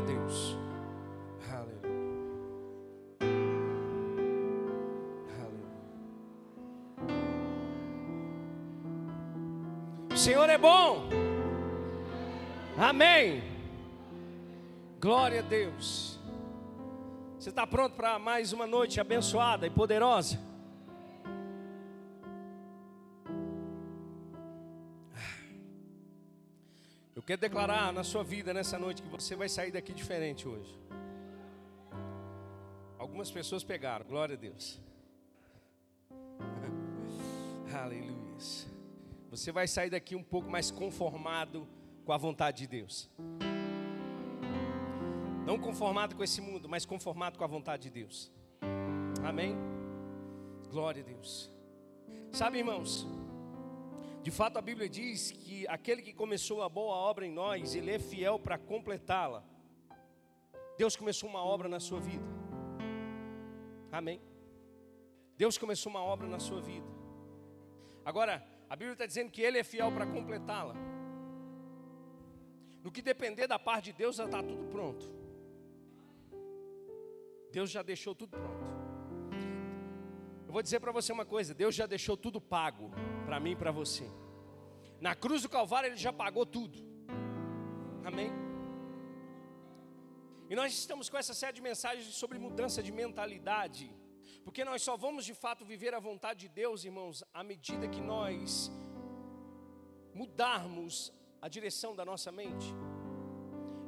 A Deus. O Senhor é bom. Amém. Glória a Deus. Você está pronto para mais uma noite abençoada e poderosa? Quero declarar na sua vida nessa noite que você vai sair daqui diferente hoje. Algumas pessoas pegaram, glória a Deus. Aleluia. Você vai sair daqui um pouco mais conformado com a vontade de Deus. Não conformado com esse mundo, mas conformado com a vontade de Deus. Amém? Glória a Deus. Sabe, irmãos, de fato a Bíblia diz que aquele que começou a boa obra em nós, ele é fiel para completá-la. Deus começou uma obra na sua vida. Amém? Deus começou uma obra na sua vida. Agora, a Bíblia está dizendo que Ele é fiel para completá-la. No que depender da parte de Deus, já está tudo pronto. Deus já deixou tudo pronto. Eu vou dizer para você uma coisa: Deus já deixou tudo pago para mim e para você. Na cruz do Calvário Ele já pagou tudo. Amém? E nós estamos com essa série de mensagens sobre mudança de mentalidade. Porque nós só vamos de fato viver a vontade de Deus, irmãos, à medida que nós mudarmos a direção da nossa mente.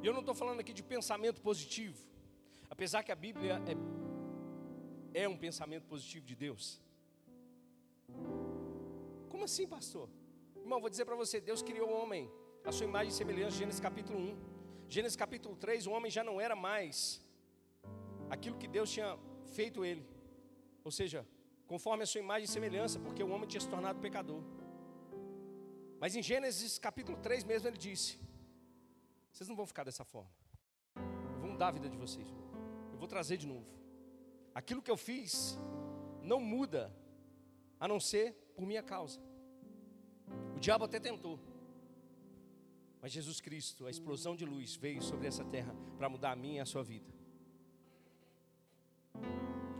E eu não estou falando aqui de pensamento positivo. Apesar que a Bíblia é, é um pensamento positivo de Deus. Como assim, pastor? Irmão, vou dizer para você: Deus criou o homem, a sua imagem e semelhança, Gênesis capítulo 1. Gênesis capítulo 3, o homem já não era mais aquilo que Deus tinha feito ele. Ou seja, conforme a sua imagem e semelhança, porque o homem tinha se tornado pecador. Mas em Gênesis capítulo 3 mesmo ele disse: Vocês não vão ficar dessa forma. Eu vou mudar a vida de vocês vou trazer de novo. Aquilo que eu fiz não muda, a não ser por minha causa. O diabo até tentou, mas Jesus Cristo, a explosão de luz, veio sobre essa terra para mudar a minha e a sua vida.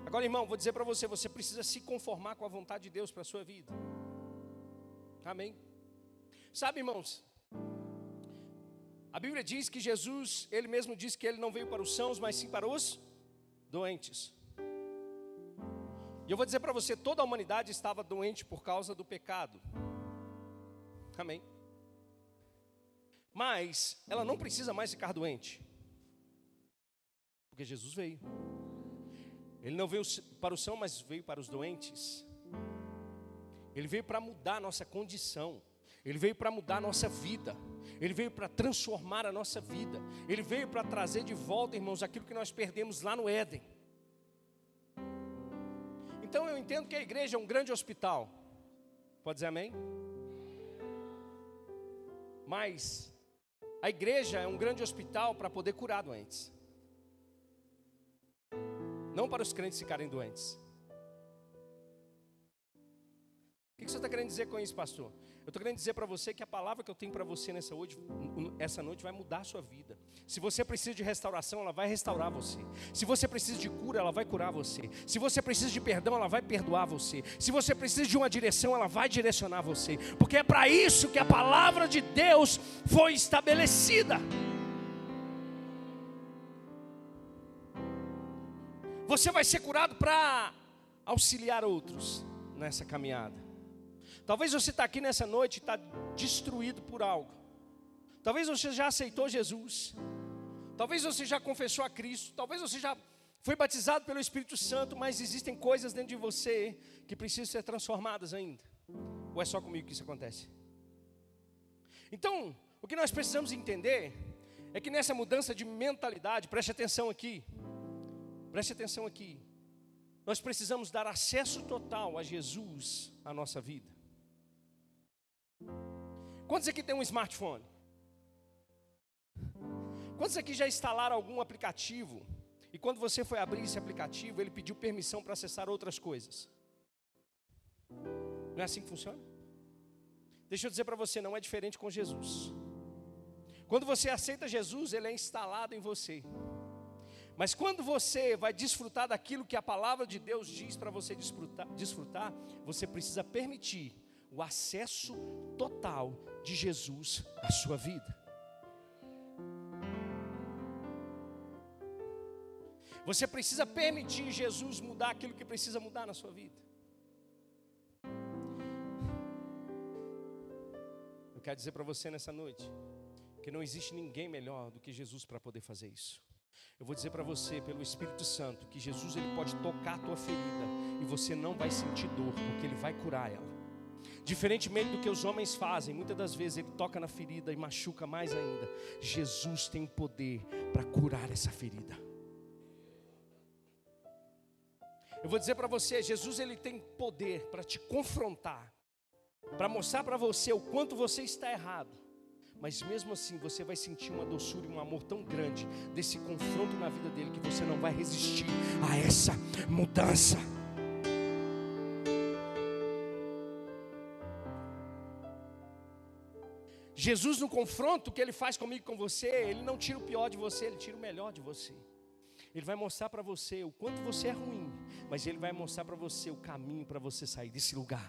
Agora, irmão, vou dizer para você: você precisa se conformar com a vontade de Deus para a sua vida. Amém? Sabe, irmãos, a Bíblia diz que Jesus, ele mesmo disse que ele não veio para os sãos, mas sim para os doentes. E eu vou dizer para você: toda a humanidade estava doente por causa do pecado. Amém. Mas ela não precisa mais ficar doente, porque Jesus veio. Ele não veio para o são, mas veio para os doentes. Ele veio para mudar a nossa condição. Ele veio para mudar a nossa vida. Ele veio para transformar a nossa vida. Ele veio para trazer de volta, irmãos, aquilo que nós perdemos lá no Éden. Então eu entendo que a igreja é um grande hospital. Pode dizer amém? Mas a igreja é um grande hospital para poder curar doentes. Não para os crentes ficarem doentes. O que você está querendo dizer com isso, pastor? Eu estou querendo dizer para você que a palavra que eu tenho para você nessa, hoje, essa noite vai mudar a sua vida. Se você precisa de restauração, ela vai restaurar você. Se você precisa de cura, ela vai curar você. Se você precisa de perdão, ela vai perdoar você. Se você precisa de uma direção, ela vai direcionar você. Porque é para isso que a palavra de Deus foi estabelecida. Você vai ser curado para auxiliar outros nessa caminhada. Talvez você está aqui nessa noite e está destruído por algo. Talvez você já aceitou Jesus. Talvez você já confessou a Cristo. Talvez você já foi batizado pelo Espírito Santo, mas existem coisas dentro de você que precisam ser transformadas ainda. Ou é só comigo que isso acontece? Então, o que nós precisamos entender é que nessa mudança de mentalidade, preste atenção aqui. Preste atenção aqui. Nós precisamos dar acesso total a Jesus à nossa vida. Quantos aqui tem um smartphone? Quantos aqui já instalaram algum aplicativo? E quando você foi abrir esse aplicativo, ele pediu permissão para acessar outras coisas? Não é assim que funciona? Deixa eu dizer para você, não é diferente com Jesus. Quando você aceita Jesus, ele é instalado em você. Mas quando você vai desfrutar daquilo que a palavra de Deus diz para você desfrutar, desfrutar, você precisa permitir o acesso total de Jesus à sua vida. Você precisa permitir Jesus mudar aquilo que precisa mudar na sua vida. Eu quero dizer para você nessa noite que não existe ninguém melhor do que Jesus para poder fazer isso. Eu vou dizer para você, pelo Espírito Santo, que Jesus ele pode tocar a tua ferida e você não vai sentir dor, porque ele vai curar ela. Diferentemente do que os homens fazem, muitas das vezes ele toca na ferida e machuca mais ainda. Jesus tem o poder para curar essa ferida. Eu vou dizer para você, Jesus ele tem poder para te confrontar, para mostrar para você o quanto você está errado mas mesmo assim você vai sentir uma doçura e um amor tão grande desse confronto na vida dele que você não vai resistir a essa mudança. Jesus no confronto que ele faz comigo com você, ele não tira o pior de você, ele tira o melhor de você. Ele vai mostrar para você o quanto você é ruim, mas ele vai mostrar para você o caminho para você sair desse lugar.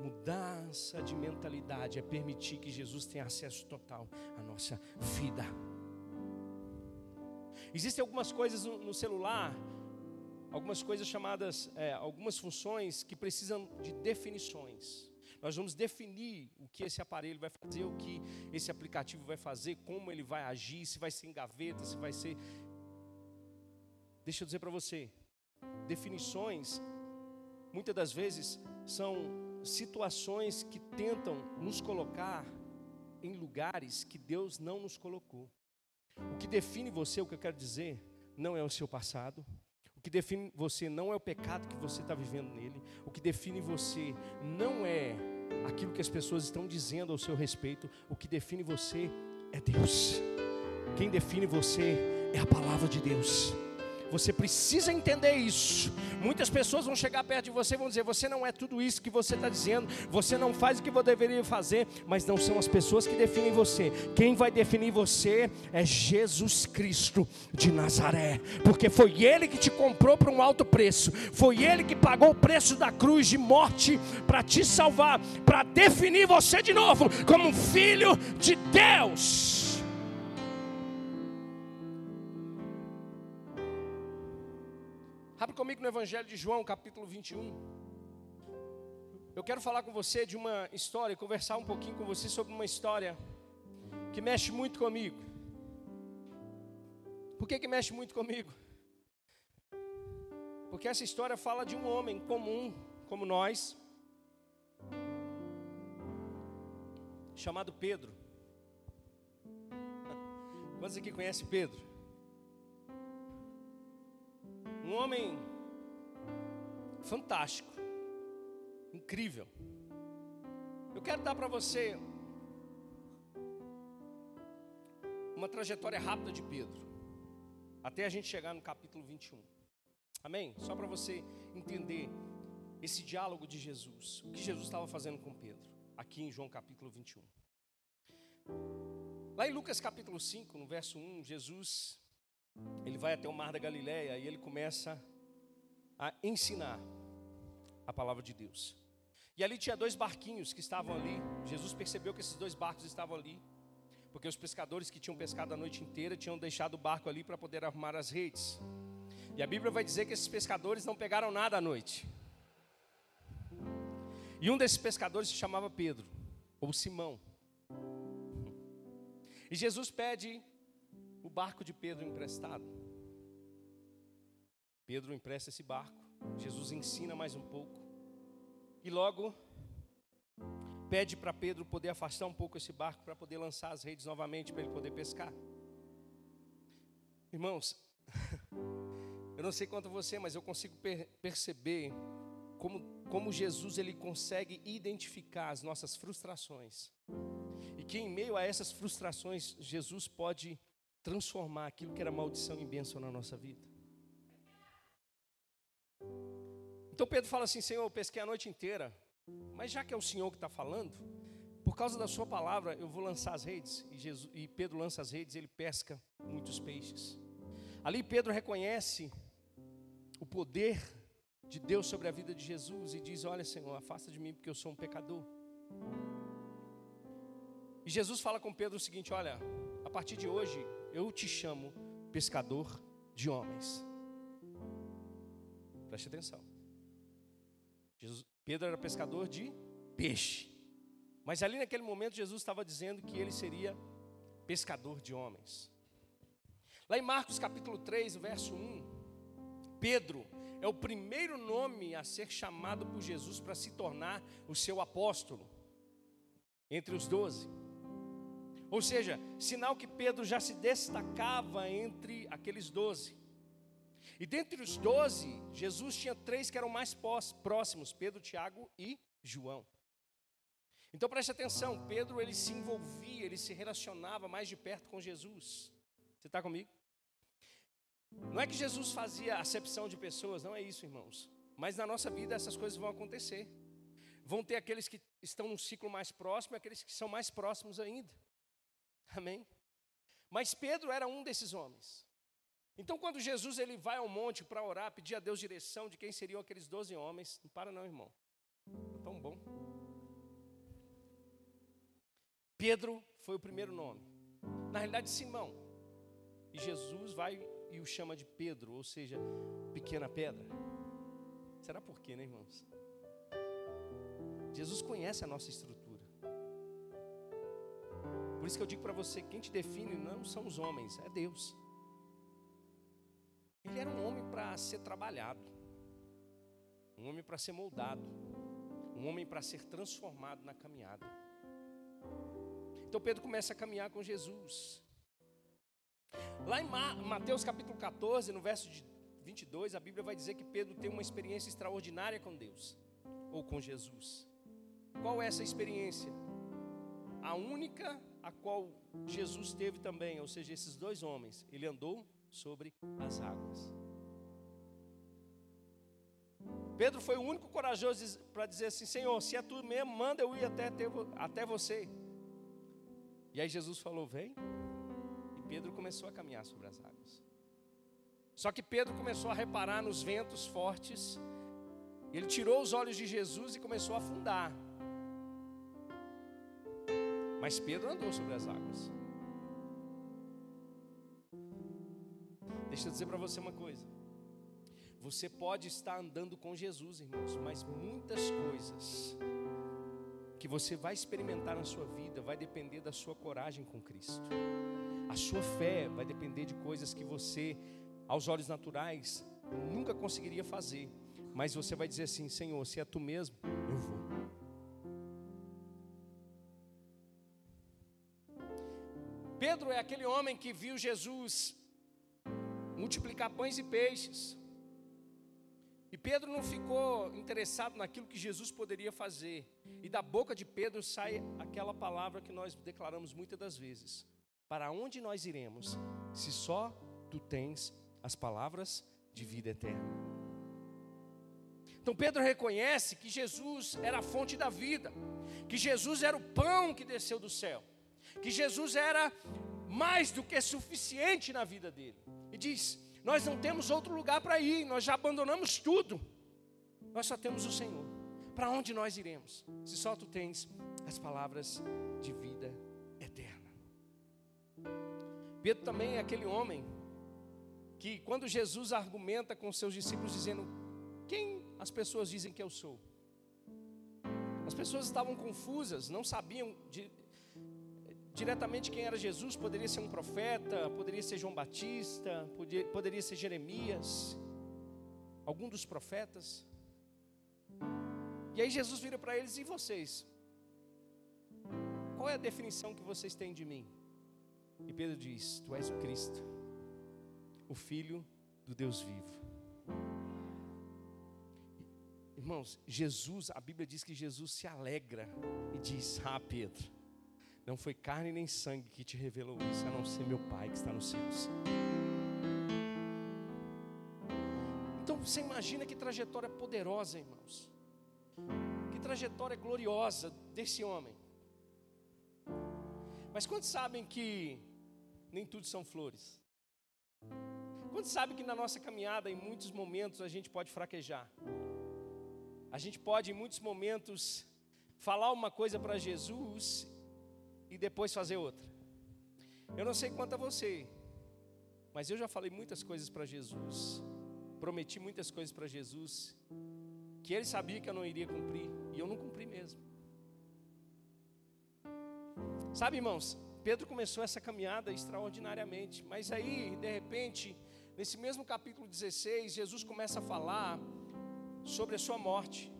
Mudança de mentalidade é permitir que Jesus tenha acesso total à nossa vida. Existem algumas coisas no celular, algumas coisas chamadas, é, algumas funções que precisam de definições. Nós vamos definir o que esse aparelho vai fazer, o que esse aplicativo vai fazer, como ele vai agir, se vai ser em gaveta, se vai ser. Deixa eu dizer para você, definições, muitas das vezes, são situações que tentam nos colocar em lugares que Deus não nos colocou. O que define você, o que eu quero dizer, não é o seu passado. O que define você não é o pecado que você está vivendo nele. O que define você não é aquilo que as pessoas estão dizendo ao seu respeito. O que define você é Deus. Quem define você é a palavra de Deus. Você precisa entender isso. Muitas pessoas vão chegar perto de você e vão dizer: Você não é tudo isso que você está dizendo, você não faz o que você deveria fazer, mas não são as pessoas que definem você. Quem vai definir você é Jesus Cristo de Nazaré, porque foi Ele que te comprou por um alto preço, foi Ele que pagou o preço da cruz de morte para te salvar, para definir você de novo como filho de Deus. Abre comigo no Evangelho de João, capítulo 21. Eu quero falar com você de uma história, conversar um pouquinho com você sobre uma história que mexe muito comigo. Por que, que mexe muito comigo? Porque essa história fala de um homem comum, como nós, chamado Pedro. Quantos aqui conhecem Pedro? Um homem fantástico, incrível. Eu quero dar para você uma trajetória rápida de Pedro, até a gente chegar no capítulo 21. Amém? Só para você entender esse diálogo de Jesus, o que Jesus estava fazendo com Pedro, aqui em João capítulo 21. Lá em Lucas capítulo 5, no verso 1, Jesus ele vai até o mar da Galileia e ele começa a ensinar a palavra de Deus. E ali tinha dois barquinhos que estavam ali. Jesus percebeu que esses dois barcos estavam ali, porque os pescadores que tinham pescado a noite inteira tinham deixado o barco ali para poder arrumar as redes. E a Bíblia vai dizer que esses pescadores não pegaram nada à noite. E um desses pescadores se chamava Pedro, ou Simão. E Jesus pede o barco de Pedro emprestado. Pedro empresta esse barco, Jesus ensina mais um pouco, e logo pede para Pedro poder afastar um pouco esse barco para poder lançar as redes novamente para ele poder pescar. Irmãos, eu não sei quanto você, mas eu consigo per perceber como, como Jesus ele consegue identificar as nossas frustrações. E que em meio a essas frustrações, Jesus pode transformar aquilo que era maldição em bênção na nossa vida. Então Pedro fala assim: Senhor, eu pesquei a noite inteira, Mas já que é o Senhor que está falando, por causa da sua palavra, eu vou lançar as redes. E, Jesus, e Pedro lança as redes, ele pesca muitos peixes. Ali Pedro reconhece o poder de Deus sobre a vida de Jesus e diz: Olha, Senhor, afasta de mim porque eu sou um pecador. E Jesus fala com Pedro o seguinte: Olha, a partir de hoje eu te chamo pescador de homens. Preste atenção. Jesus, Pedro era pescador de peixe. Mas ali naquele momento Jesus estava dizendo que ele seria pescador de homens. Lá em Marcos capítulo 3, verso 1, Pedro é o primeiro nome a ser chamado por Jesus para se tornar o seu apóstolo, entre os doze. Ou seja, sinal que Pedro já se destacava entre aqueles doze. E dentre os doze, Jesus tinha três que eram mais próximos: Pedro, Tiago e João. Então preste atenção, Pedro ele se envolvia, ele se relacionava mais de perto com Jesus. Você está comigo? Não é que Jesus fazia acepção de pessoas, não é isso, irmãos. Mas na nossa vida essas coisas vão acontecer. Vão ter aqueles que estão num ciclo mais próximo e aqueles que são mais próximos ainda. Amém? Mas Pedro era um desses homens. Então, quando Jesus ele vai ao monte para orar, pedir a Deus direção de quem seriam aqueles doze homens, não para não, irmão. É tão bom. Pedro foi o primeiro nome. Na realidade, Simão. E Jesus vai e o chama de Pedro, ou seja, pequena pedra. Será por quê, né, irmãos? Jesus conhece a nossa estrutura. Por isso que eu digo para você, quem te define não são os homens, é Deus. Ele era um homem para ser trabalhado, um homem para ser moldado, um homem para ser transformado na caminhada. Então Pedro começa a caminhar com Jesus. Lá em Mateus capítulo 14, no verso de 22, a Bíblia vai dizer que Pedro tem uma experiência extraordinária com Deus, ou com Jesus. Qual é essa experiência? A única a qual Jesus teve também, ou seja, esses dois homens, ele andou sobre as águas. Pedro foi o único corajoso para dizer assim: Senhor, se é tu mesmo, manda eu ir até, até você. E aí Jesus falou: Vem. E Pedro começou a caminhar sobre as águas. Só que Pedro começou a reparar nos ventos fortes. Ele tirou os olhos de Jesus e começou a afundar. Mas Pedro andou sobre as águas. Deixa eu dizer para você uma coisa. Você pode estar andando com Jesus, irmãos, mas muitas coisas que você vai experimentar na sua vida vai depender da sua coragem com Cristo. A sua fé vai depender de coisas que você, aos olhos naturais, nunca conseguiria fazer. Mas você vai dizer assim: Senhor, se é tu mesmo, eu vou. Homem que viu Jesus multiplicar pães e peixes. E Pedro não ficou interessado naquilo que Jesus poderia fazer. E da boca de Pedro sai aquela palavra que nós declaramos muitas das vezes: Para onde nós iremos, se só tu tens as palavras de vida eterna? Então Pedro reconhece que Jesus era a fonte da vida, que Jesus era o pão que desceu do céu, que Jesus era mais do que suficiente na vida dele. E diz: Nós não temos outro lugar para ir, nós já abandonamos tudo, nós só temos o Senhor. Para onde nós iremos? Se só tu tens as palavras de vida eterna. Pedro também é aquele homem que, quando Jesus argumenta com seus discípulos, dizendo: Quem as pessoas dizem que eu sou? As pessoas estavam confusas, não sabiam de, diretamente quem era Jesus, poderia ser um profeta, poderia ser João Batista, poderia, ser Jeremias, algum dos profetas. E aí Jesus vira para eles: e vocês? Qual é a definição que vocês têm de mim? E Pedro diz: Tu és o Cristo, o Filho do Deus vivo. Irmãos, Jesus, a Bíblia diz que Jesus se alegra e diz: Ah, Pedro, não foi carne nem sangue que te revelou isso, a não ser meu Pai que está nos céus. Então você imagina que trajetória poderosa, irmãos. Que trajetória gloriosa desse homem. Mas quantos sabem que nem tudo são flores? Quantos sabem que na nossa caminhada, em muitos momentos, a gente pode fraquejar? A gente pode, em muitos momentos, falar uma coisa para Jesus e depois fazer outra. Eu não sei quanto a você, mas eu já falei muitas coisas para Jesus, prometi muitas coisas para Jesus, que ele sabia que eu não iria cumprir, e eu não cumpri mesmo. Sabe, irmãos, Pedro começou essa caminhada extraordinariamente, mas aí, de repente, nesse mesmo capítulo 16, Jesus começa a falar sobre a sua morte.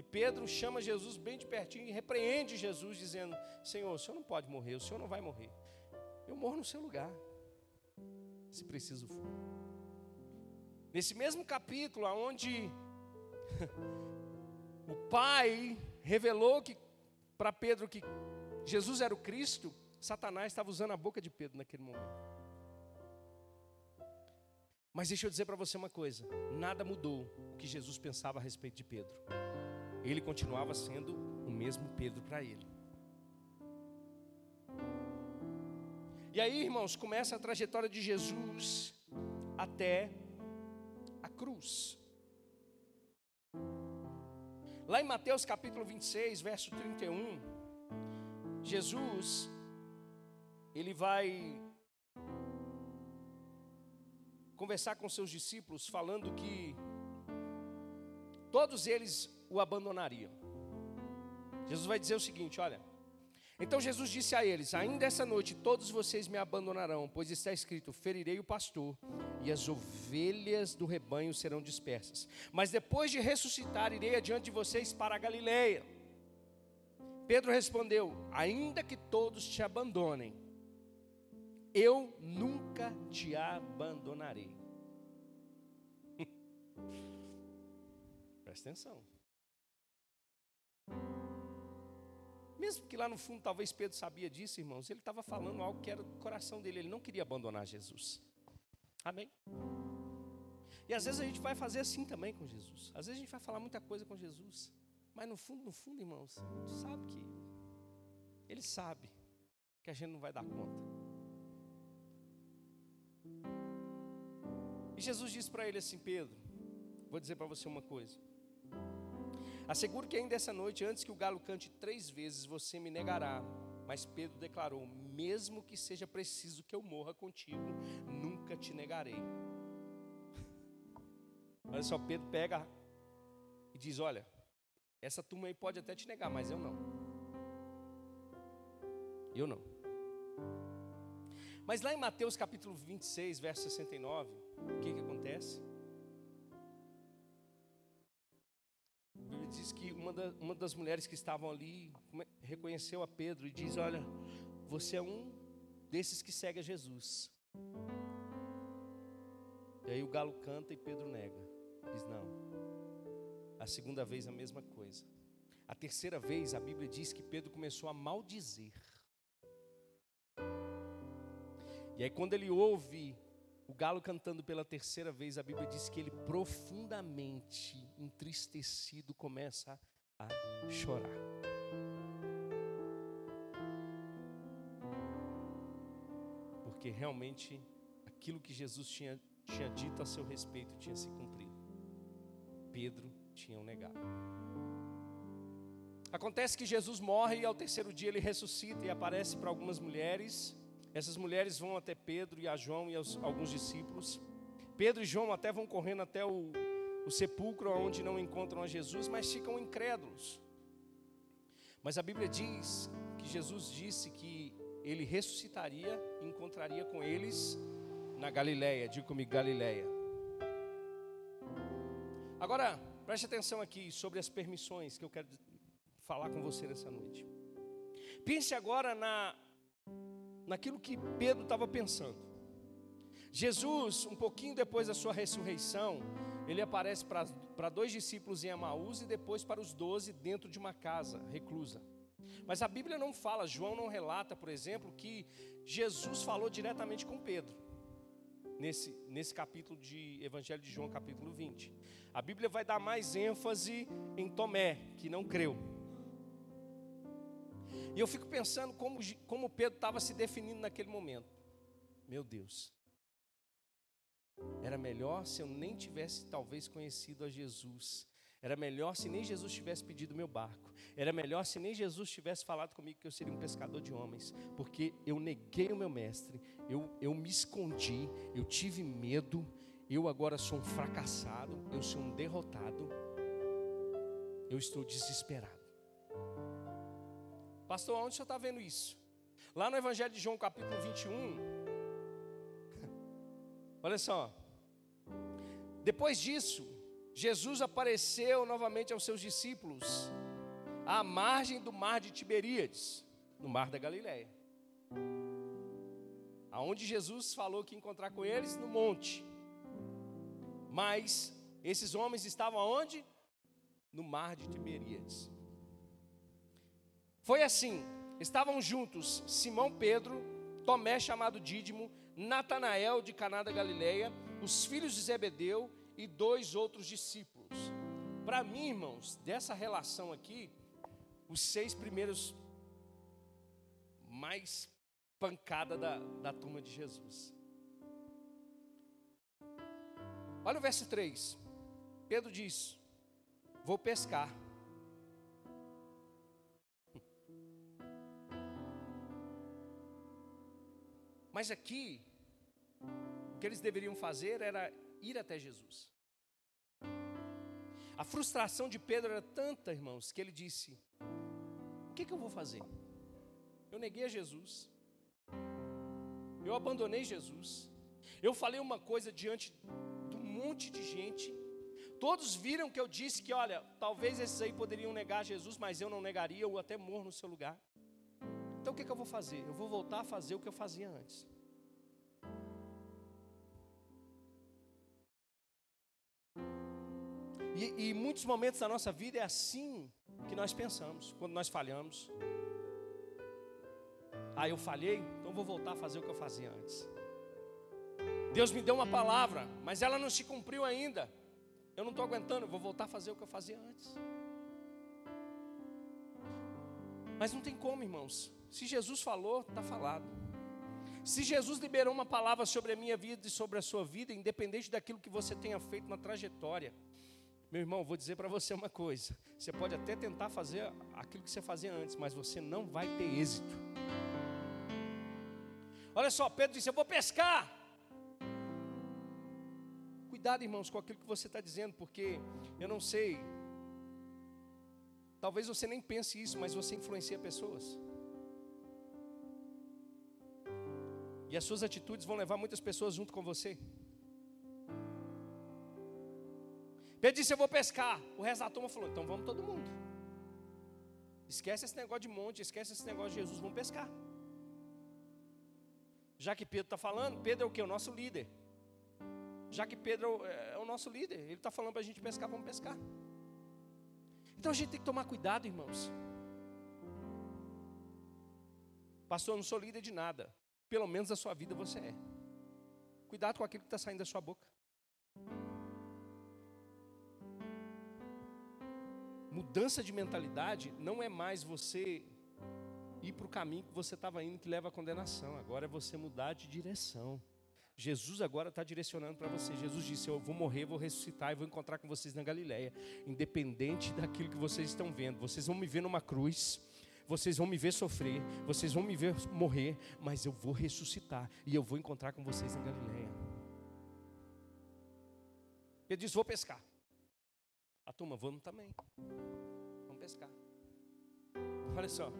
E Pedro chama Jesus bem de pertinho e repreende Jesus, dizendo: Senhor, o senhor não pode morrer, o senhor não vai morrer. Eu morro no seu lugar, se preciso for. Nesse mesmo capítulo, onde o Pai revelou que para Pedro que Jesus era o Cristo, Satanás estava usando a boca de Pedro naquele momento. Mas deixa eu dizer para você uma coisa: nada mudou o que Jesus pensava a respeito de Pedro. Ele continuava sendo o mesmo Pedro para ele. E aí, irmãos, começa a trajetória de Jesus até a cruz. Lá em Mateus capítulo 26, verso 31, Jesus, ele vai conversar com seus discípulos, falando que todos eles o abandonariam. Jesus vai dizer o seguinte: olha. Então Jesus disse a eles: Ainda essa noite todos vocês me abandonarão, pois está escrito: Ferirei o pastor, e as ovelhas do rebanho serão dispersas. Mas depois de ressuscitar, irei adiante de vocês para a Galileia. Pedro respondeu: Ainda que todos te abandonem, eu nunca te abandonarei. Presta atenção. Mesmo que lá no fundo talvez Pedro sabia disso, irmãos, ele estava falando algo que era do coração dele, ele não queria abandonar Jesus. Amém? E às vezes a gente vai fazer assim também com Jesus. Às vezes a gente vai falar muita coisa com Jesus. Mas no fundo, no fundo, irmãos, gente sabe que Ele sabe que a gente não vai dar conta. E Jesus disse para ele assim: Pedro, vou dizer para você uma coisa. Asseguro que ainda essa noite, antes que o galo cante três vezes, você me negará. Mas Pedro declarou: Mesmo que seja preciso que eu morra contigo, nunca te negarei. Olha só, Pedro pega e diz: Olha, essa turma aí pode até te negar, mas eu não. Eu não. Mas lá em Mateus capítulo 26, verso 69, o que, que acontece? Diz que uma, da, uma das mulheres que estavam ali reconheceu a Pedro e diz: Olha, você é um desses que segue a Jesus. E aí o galo canta e Pedro nega. Diz: Não. A segunda vez a mesma coisa. A terceira vez a Bíblia diz que Pedro começou a maldizer. E aí quando ele ouve o galo cantando pela terceira vez, a Bíblia diz que ele profundamente entristecido começa a chorar. Porque realmente aquilo que Jesus tinha, tinha dito a seu respeito tinha se cumprido. Pedro tinha o negado. Acontece que Jesus morre e ao terceiro dia ele ressuscita e aparece para algumas mulheres essas mulheres vão até Pedro e a João e aos, alguns discípulos. Pedro e João até vão correndo até o, o sepulcro onde não encontram a Jesus, mas ficam incrédulos. Mas a Bíblia diz que Jesus disse que ele ressuscitaria e encontraria com eles na Galileia. Diga comigo, Galileia. Agora, preste atenção aqui sobre as permissões que eu quero falar com você nessa noite. Pense agora na naquilo que Pedro estava pensando. Jesus, um pouquinho depois da sua ressurreição, ele aparece para dois discípulos em Emaús e depois para os doze dentro de uma casa reclusa. Mas a Bíblia não fala, João não relata, por exemplo, que Jesus falou diretamente com Pedro. nesse, nesse capítulo de Evangelho de João, capítulo 20. A Bíblia vai dar mais ênfase em Tomé, que não creu. E eu fico pensando como, como Pedro estava se definindo naquele momento. Meu Deus, era melhor se eu nem tivesse talvez conhecido a Jesus. Era melhor se nem Jesus tivesse pedido meu barco. Era melhor se nem Jesus tivesse falado comigo que eu seria um pescador de homens. Porque eu neguei o meu mestre, eu, eu me escondi, eu tive medo, eu agora sou um fracassado, eu sou um derrotado, eu estou desesperado. Pastor, onde o senhor está vendo isso? Lá no Evangelho de João, capítulo 21, olha só, depois disso, Jesus apareceu novamente aos seus discípulos à margem do mar de Tiberíades, no mar da Galileia. Aonde Jesus falou que encontrar com eles no monte. Mas esses homens estavam aonde? No mar de Tiberíades. Foi assim, estavam juntos Simão Pedro, Tomé chamado Dídimo, Natanael de Caná da Galileia, os filhos de Zebedeu e dois outros discípulos. Para mim, irmãos, dessa relação aqui, os seis primeiros mais pancada da, da turma de Jesus. Olha o verso 3. Pedro diz: Vou pescar. Mas aqui, o que eles deveriam fazer era ir até Jesus. A frustração de Pedro era tanta, irmãos, que ele disse: O que, que eu vou fazer? Eu neguei a Jesus, eu abandonei Jesus, eu falei uma coisa diante de um monte de gente. Todos viram que eu disse que, olha, talvez esses aí poderiam negar Jesus, mas eu não negaria, eu até morro no seu lugar. Então o que, que eu vou fazer? Eu vou voltar a fazer o que eu fazia antes. E, e muitos momentos da nossa vida é assim que nós pensamos, quando nós falhamos. Ah, eu falhei, então vou voltar a fazer o que eu fazia antes. Deus me deu uma palavra, mas ela não se cumpriu ainda. Eu não estou aguentando, vou voltar a fazer o que eu fazia antes. Mas não tem como, irmãos. Se Jesus falou, está falado. Se Jesus liberou uma palavra sobre a minha vida e sobre a sua vida, independente daquilo que você tenha feito na trajetória, meu irmão, vou dizer para você uma coisa: você pode até tentar fazer aquilo que você fazia antes, mas você não vai ter êxito. Olha só, Pedro disse: Eu vou pescar. Cuidado, irmãos, com aquilo que você está dizendo, porque eu não sei. Talvez você nem pense isso, mas você influencia pessoas. E as suas atitudes vão levar muitas pessoas junto com você. Pedro disse: Eu vou pescar. O resto da turma falou: Então vamos todo mundo. Esquece esse negócio de monte, esquece esse negócio de Jesus, vamos pescar. Já que Pedro está falando, Pedro é o que? O nosso líder. Já que Pedro é o nosso líder, ele está falando para a gente pescar, vamos pescar. Então a gente tem que tomar cuidado, irmãos. Pastor, eu não sou líder de nada. Pelo menos na sua vida você é. Cuidado com aquilo que está saindo da sua boca. Mudança de mentalidade não é mais você ir para o caminho que você estava indo, que leva à condenação. Agora é você mudar de direção. Jesus agora está direcionando para você. Jesus disse: Eu vou morrer, vou ressuscitar e vou encontrar com vocês na Galileia. Independente daquilo que vocês estão vendo. Vocês vão me ver numa cruz. Vocês vão me ver sofrer. Vocês vão me ver morrer. Mas eu vou ressuscitar. E eu vou encontrar com vocês na Galileia. Ele disse: Vou pescar. A turma, vamos também. Vamos pescar. Olha só.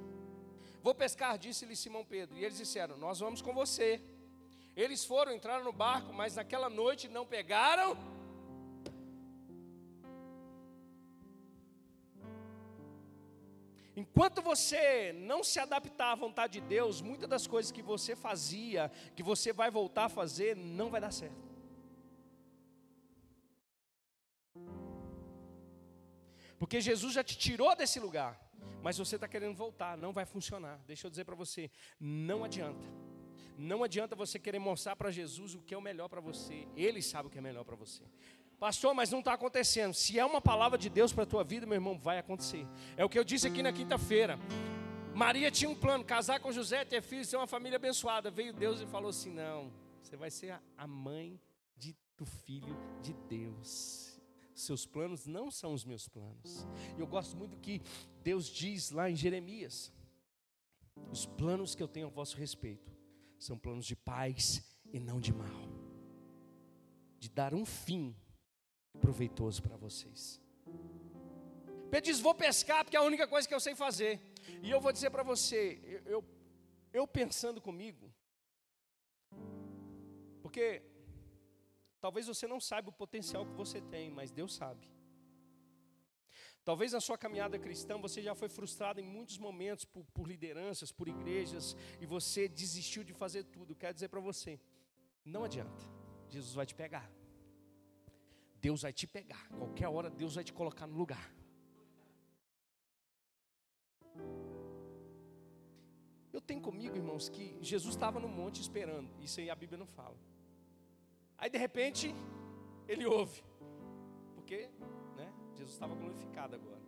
Vou pescar, disse-lhe Simão Pedro. E eles disseram: Nós vamos com você. Eles foram, entraram no barco, mas naquela noite não pegaram. Enquanto você não se adaptar à vontade de Deus, muitas das coisas que você fazia, que você vai voltar a fazer, não vai dar certo. Porque Jesus já te tirou desse lugar. Mas você está querendo voltar, não vai funcionar. Deixa eu dizer para você, não adianta. Não adianta você querer mostrar para Jesus o que é o melhor para você. Ele sabe o que é melhor para você. Pastor, mas não está acontecendo. Se é uma palavra de Deus para a tua vida, meu irmão, vai acontecer. É o que eu disse aqui na quinta-feira. Maria tinha um plano, casar com José, ter filhos, ter uma família abençoada. Veio Deus e falou assim: não, você vai ser a mãe de, do filho de Deus. Seus planos não são os meus planos. E eu gosto muito do que Deus diz lá em Jeremias: os planos que eu tenho a vosso respeito são planos de paz e não de mal, de dar um fim proveitoso para vocês. Pedro diz: Vou pescar, porque é a única coisa que eu sei fazer. E eu vou dizer para você, eu, eu, eu pensando comigo, porque talvez você não saiba o potencial que você tem, mas Deus sabe. Talvez na sua caminhada cristã você já foi frustrado em muitos momentos por, por lideranças, por igrejas, e você desistiu de fazer tudo. Quero dizer para você, não adianta, Jesus vai te pegar. Deus vai te pegar. Qualquer hora Deus vai te colocar no lugar. Eu tenho comigo, irmãos, que Jesus estava no monte esperando. Isso aí a Bíblia não fala. Aí de repente ele ouve. Porque Jesus estava glorificado agora.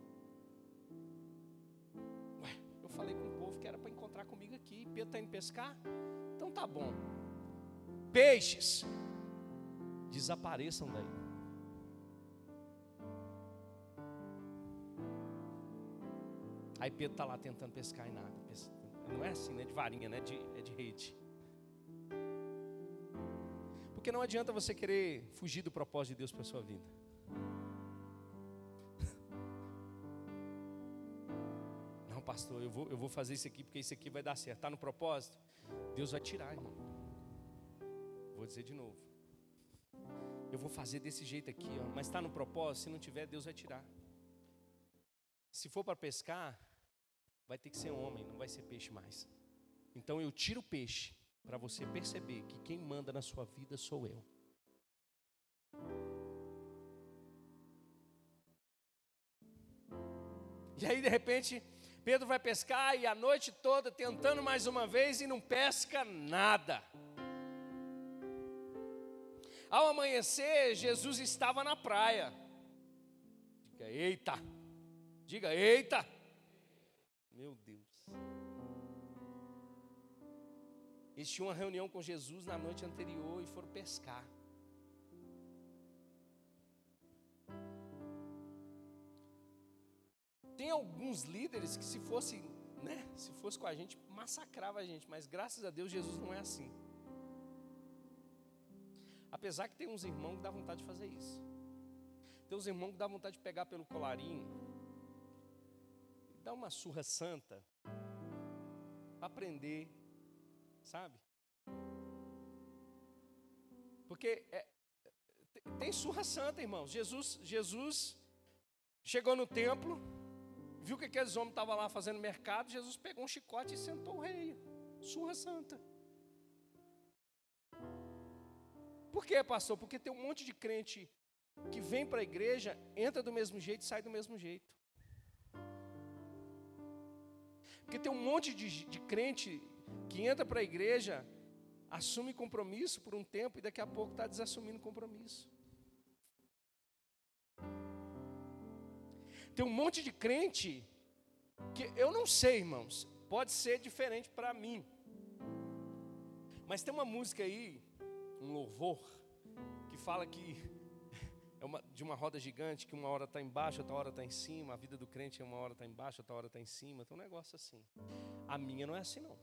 Ué, eu falei com o povo que era para encontrar comigo aqui. Pedro está indo pescar? Então tá bom. Peixes, desapareçam daí. Aí Pedro está lá tentando pescar e nada. Não é assim, né? De varinha, né? De, é de rede. Porque não adianta você querer fugir do propósito de Deus para a sua vida. pastor, eu vou, eu vou fazer isso aqui porque isso aqui vai dar certo. Está no propósito? Deus vai tirar, irmão. Vou dizer de novo. Eu vou fazer desse jeito aqui, ó, mas está no propósito? Se não tiver, Deus vai tirar. Se for para pescar, vai ter que ser homem, não vai ser peixe mais. Então eu tiro o peixe para você perceber que quem manda na sua vida sou eu. E aí, de repente, Pedro vai pescar e a noite toda tentando mais uma vez e não pesca nada. Ao amanhecer, Jesus estava na praia. Diga, eita! Diga, eita! Meu Deus. Eles tinham uma reunião com Jesus na noite anterior e foram pescar. Tem alguns líderes que se fosse, né, se fosse com a gente, massacrava a gente, mas graças a Deus Jesus não é assim. Apesar que tem uns irmãos que dá vontade de fazer isso. Tem uns irmãos que dá vontade de pegar pelo colarinho dar uma surra santa para aprender, sabe? Porque é, tem surra santa, irmãos. Jesus, Jesus chegou no templo, viu que aqueles homens estavam lá fazendo mercado, Jesus pegou um chicote e sentou o rei. Surra santa. Por quê, pastor? Porque tem um monte de crente que vem para a igreja, entra do mesmo jeito e sai do mesmo jeito. Porque tem um monte de, de crente que entra para a igreja, assume compromisso por um tempo e daqui a pouco está desassumindo compromisso. Tem um monte de crente que eu não sei, irmãos, pode ser diferente para mim. Mas tem uma música aí, um louvor, que fala que é uma, de uma roda gigante, que uma hora está embaixo, outra hora está em cima, a vida do crente é uma hora está embaixo, outra hora está em cima, tem um negócio assim. A minha não é assim não.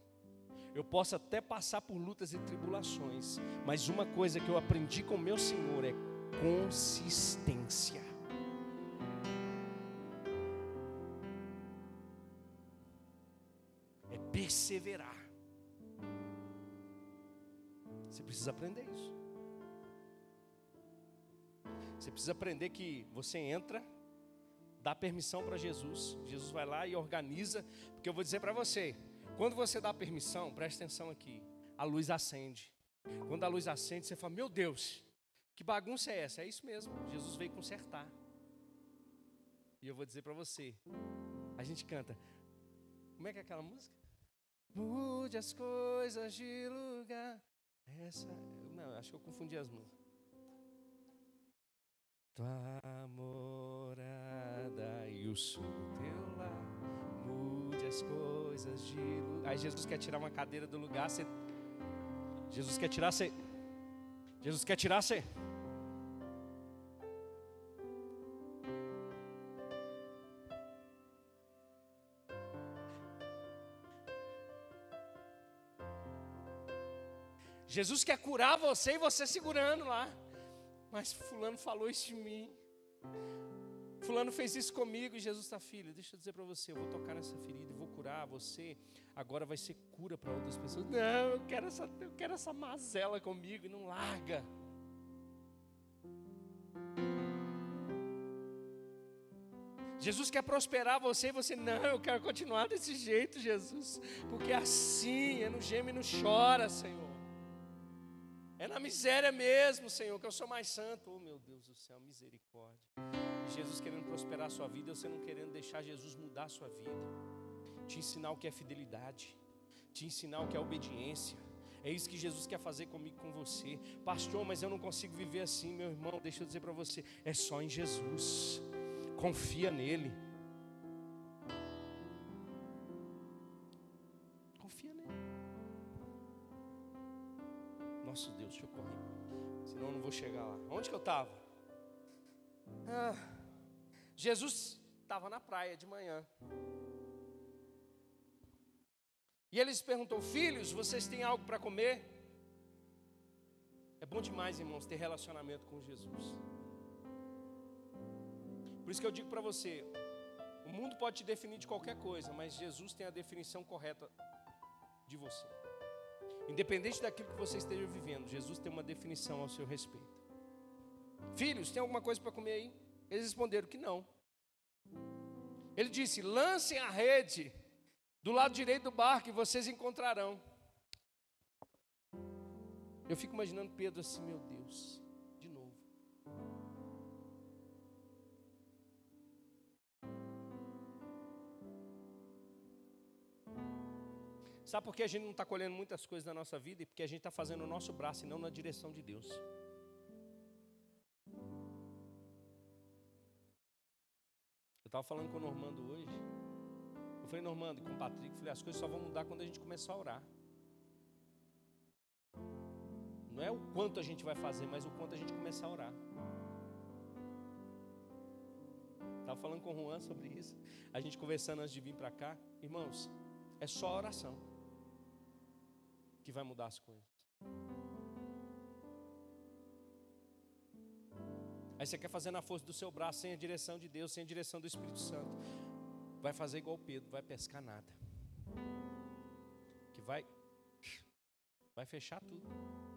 Eu posso até passar por lutas e tribulações, mas uma coisa que eu aprendi com meu Senhor é consistência. perseverar. Você precisa aprender isso. Você precisa aprender que você entra, dá permissão para Jesus. Jesus vai lá e organiza, porque eu vou dizer para você, quando você dá permissão, preste atenção aqui, a luz acende. Quando a luz acende, você fala: "Meu Deus, que bagunça é essa?" É isso mesmo. Jesus veio consertar. E eu vou dizer para você, a gente canta. Como é que é aquela música? Mude as coisas de lugar. Essa, não, acho que eu confundi as músicas. Tua morada e o sul teu lar, mude as coisas de lugar. Aí Jesus quer tirar uma cadeira do lugar, você... Jesus quer tirar você. Jesus quer tirar você. Jesus quer curar você e você segurando lá. Mas fulano falou isso de mim. Fulano fez isso comigo e Jesus está filho. Deixa eu dizer para você, eu vou tocar nessa ferida e vou curar você. Agora vai ser cura para outras pessoas. Não, eu quero essa, eu quero essa mazela comigo e não larga. Jesus quer prosperar você e você, não, eu quero continuar desse jeito, Jesus, porque assim, é no geme e no chora, Senhor. É na miséria mesmo, Senhor, que eu sou mais santo. Oh, meu Deus do céu, misericórdia. Jesus querendo prosperar a sua vida, você não querendo deixar Jesus mudar a sua vida. Te ensinar o que é fidelidade, te ensinar o que é obediência. É isso que Jesus quer fazer comigo, com você. Pastor, mas eu não consigo viver assim, meu irmão. Deixa eu dizer para você, é só em Jesus. Confia nele. Nosso Deus, deixa eu correr. Senão eu não vou chegar lá. Onde que eu estava? Ah, Jesus estava na praia de manhã. E ele lhes perguntou: Filhos, vocês têm algo para comer? É bom demais, irmãos, ter relacionamento com Jesus. Por isso que eu digo para você: o mundo pode te definir de qualquer coisa, mas Jesus tem a definição correta de você. Independente daquilo que você esteja vivendo, Jesus tem uma definição ao seu respeito. Filhos, tem alguma coisa para comer aí? Eles responderam que não. Ele disse: lancem a rede do lado direito do barco e vocês encontrarão. Eu fico imaginando Pedro assim, meu Deus. Sabe por que a gente não está colhendo muitas coisas na nossa vida? Porque a gente está fazendo o nosso braço e não na direção de Deus. Eu estava falando com o Normando hoje. Eu falei, Normando, com o Patrick, falei, as coisas só vão mudar quando a gente começar a orar. Não é o quanto a gente vai fazer, mas o quanto a gente começar a orar. Estava falando com o Juan sobre isso. A gente conversando antes de vir para cá. Irmãos, é só oração que vai mudar as coisas. Aí você quer fazer na força do seu braço, sem a direção de Deus, sem a direção do Espírito Santo. Vai fazer igual Pedro, vai pescar nada. Que vai vai fechar tudo.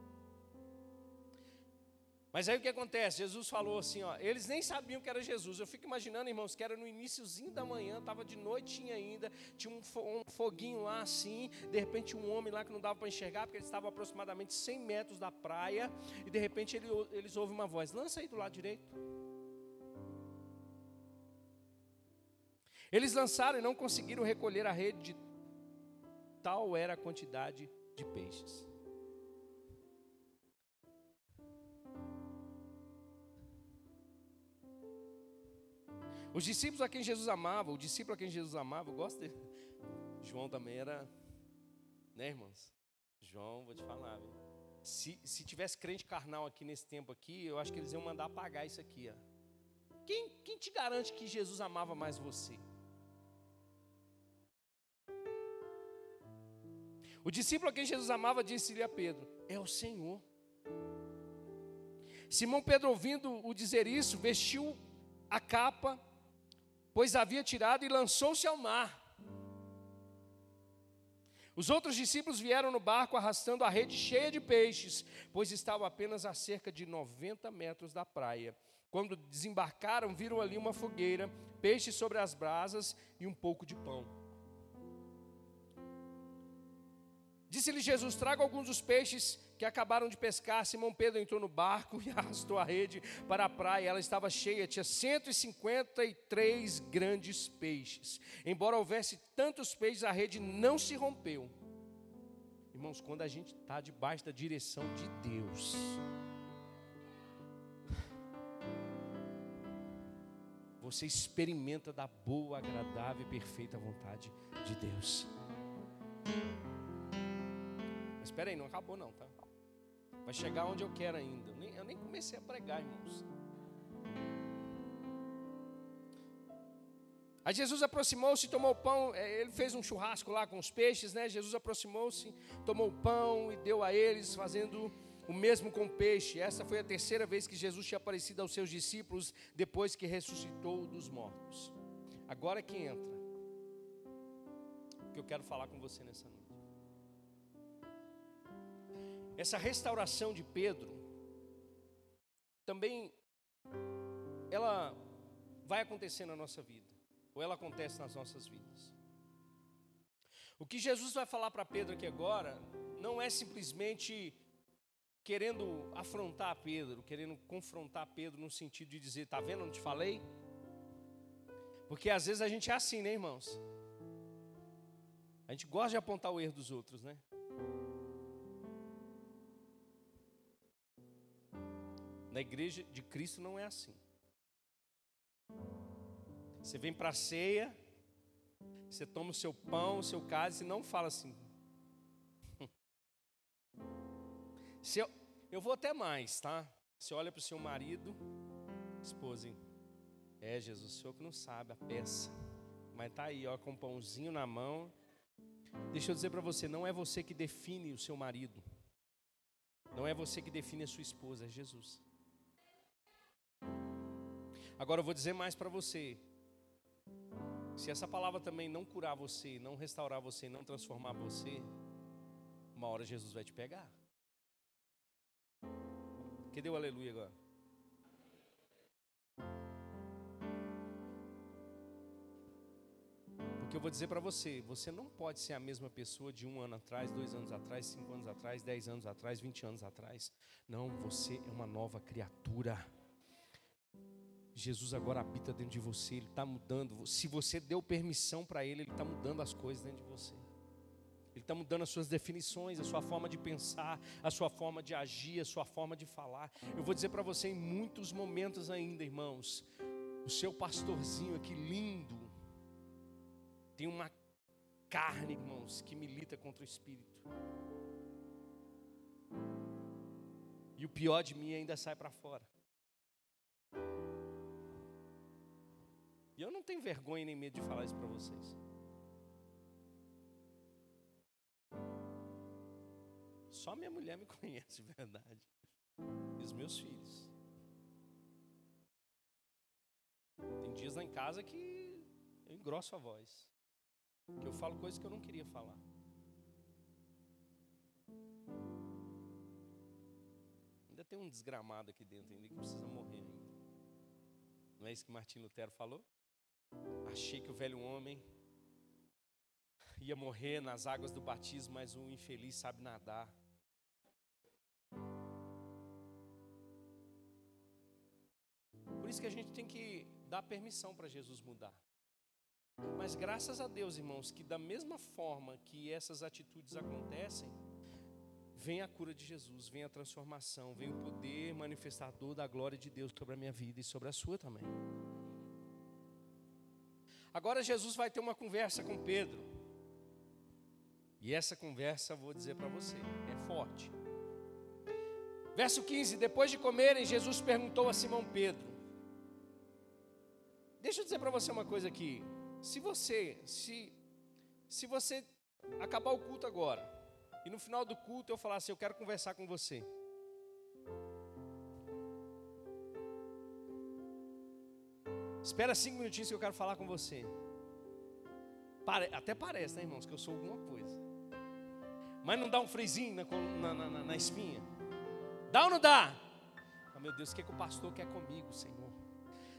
Mas aí o que acontece? Jesus falou assim, ó, eles nem sabiam que era Jesus. Eu fico imaginando, irmãos, que era no iníciozinho da manhã, estava de noitinha ainda, tinha um, foguinho lá assim, de repente um homem lá que não dava para enxergar, porque eles estavam aproximadamente 100 metros da praia, e de repente ele, eles ouvem uma voz, lança aí do lado direito. Eles lançaram e não conseguiram recolher a rede, de tal era a quantidade de peixes. Os discípulos a quem Jesus amava, o discípulo a quem Jesus amava, eu gosto dele. João também era, né, irmãos? João, vou te falar, viu? Se, se tivesse crente carnal aqui nesse tempo aqui, eu acho que eles iam mandar apagar isso aqui, ó. Quem, quem te garante que Jesus amava mais você? O discípulo a quem Jesus amava disse-lhe a Pedro: É o Senhor. Simão Pedro, ouvindo o dizer isso, vestiu a capa pois havia tirado e lançou-se ao mar. Os outros discípulos vieram no barco arrastando a rede cheia de peixes, pois estavam apenas a cerca de 90 metros da praia. Quando desembarcaram, viram ali uma fogueira, peixes sobre as brasas e um pouco de pão. Disse-lhe Jesus: Traga alguns dos peixes que acabaram de pescar, Simão Pedro entrou no barco e arrastou a rede para a praia. Ela estava cheia, tinha 153 grandes peixes. Embora houvesse tantos peixes, a rede não se rompeu. Irmãos, quando a gente está debaixo da direção de Deus, você experimenta da boa, agradável e perfeita vontade de Deus. Espera aí, não acabou não, tá? Vai chegar onde eu quero ainda. Eu nem, eu nem comecei a pregar, irmãos. Aí Jesus aproximou-se, tomou o pão, é, ele fez um churrasco lá com os peixes, né? Jesus aproximou-se, tomou o pão e deu a eles, fazendo o mesmo com o peixe. Essa foi a terceira vez que Jesus tinha aparecido aos seus discípulos depois que ressuscitou dos mortos. Agora é que entra o que eu quero falar com você nessa noite. Essa restauração de Pedro também ela vai acontecer na nossa vida ou ela acontece nas nossas vidas. O que Jesus vai falar para Pedro aqui agora não é simplesmente querendo afrontar Pedro, querendo confrontar Pedro no sentido de dizer, tá vendo, não te falei? Porque às vezes a gente é assim, né, irmãos? A gente gosta de apontar o erro dos outros, né? Na igreja de Cristo não é assim. Você vem para a ceia, você toma o seu pão, o seu cálice e não fala assim. Se eu, eu vou até mais, tá? Você olha para o seu marido, esposa, hein? é Jesus, o senhor que não sabe a peça, mas tá aí, ó, com um pãozinho na mão. Deixa eu dizer para você, não é você que define o seu marido, não é você que define a sua esposa, é Jesus. Agora eu vou dizer mais para você. Se essa palavra também não curar você, não restaurar você, não transformar você, uma hora Jesus vai te pegar. Que deu aleluia agora? Porque eu vou dizer para você, você não pode ser a mesma pessoa de um ano atrás, dois anos atrás, cinco anos atrás, dez anos atrás, vinte anos atrás. Não, você é uma nova criatura. Jesus agora habita dentro de você, Ele está mudando. Se você deu permissão para Ele, Ele está mudando as coisas dentro de você. Ele está mudando as suas definições, a sua forma de pensar, a sua forma de agir, a sua forma de falar. Eu vou dizer para você em muitos momentos ainda, irmãos, o seu pastorzinho aqui lindo tem uma carne, irmãos, que milita contra o espírito. E o pior de mim ainda sai para fora. E eu não tenho vergonha nem medo de falar isso para vocês. Só minha mulher me conhece de verdade. E os meus filhos. Tem dias lá em casa que eu engrosso a voz. Que eu falo coisas que eu não queria falar. Ainda tem um desgramado aqui dentro ainda que precisa morrer ainda. Não é isso que Martim Lutero falou? Achei que o velho homem ia morrer nas águas do batismo, mas o infeliz sabe nadar. Por isso que a gente tem que dar permissão para Jesus mudar. Mas graças a Deus, irmãos, que da mesma forma que essas atitudes acontecem, vem a cura de Jesus, vem a transformação, vem o poder manifestador da glória de Deus sobre a minha vida e sobre a sua também. Agora Jesus vai ter uma conversa com Pedro. E essa conversa, vou dizer para você, é forte. Verso 15: Depois de comerem, Jesus perguntou a Simão Pedro: Deixa eu dizer para você uma coisa aqui. Se você, se, se você acabar o culto agora, e no final do culto eu falar assim: Eu quero conversar com você. Espera cinco minutinhos que eu quero falar com você. Até parece, né, irmãos, que eu sou alguma coisa. Mas não dá um frizinho na, na, na, na espinha? Dá ou não dá? Oh, meu Deus, o que, é que o pastor quer comigo, Senhor?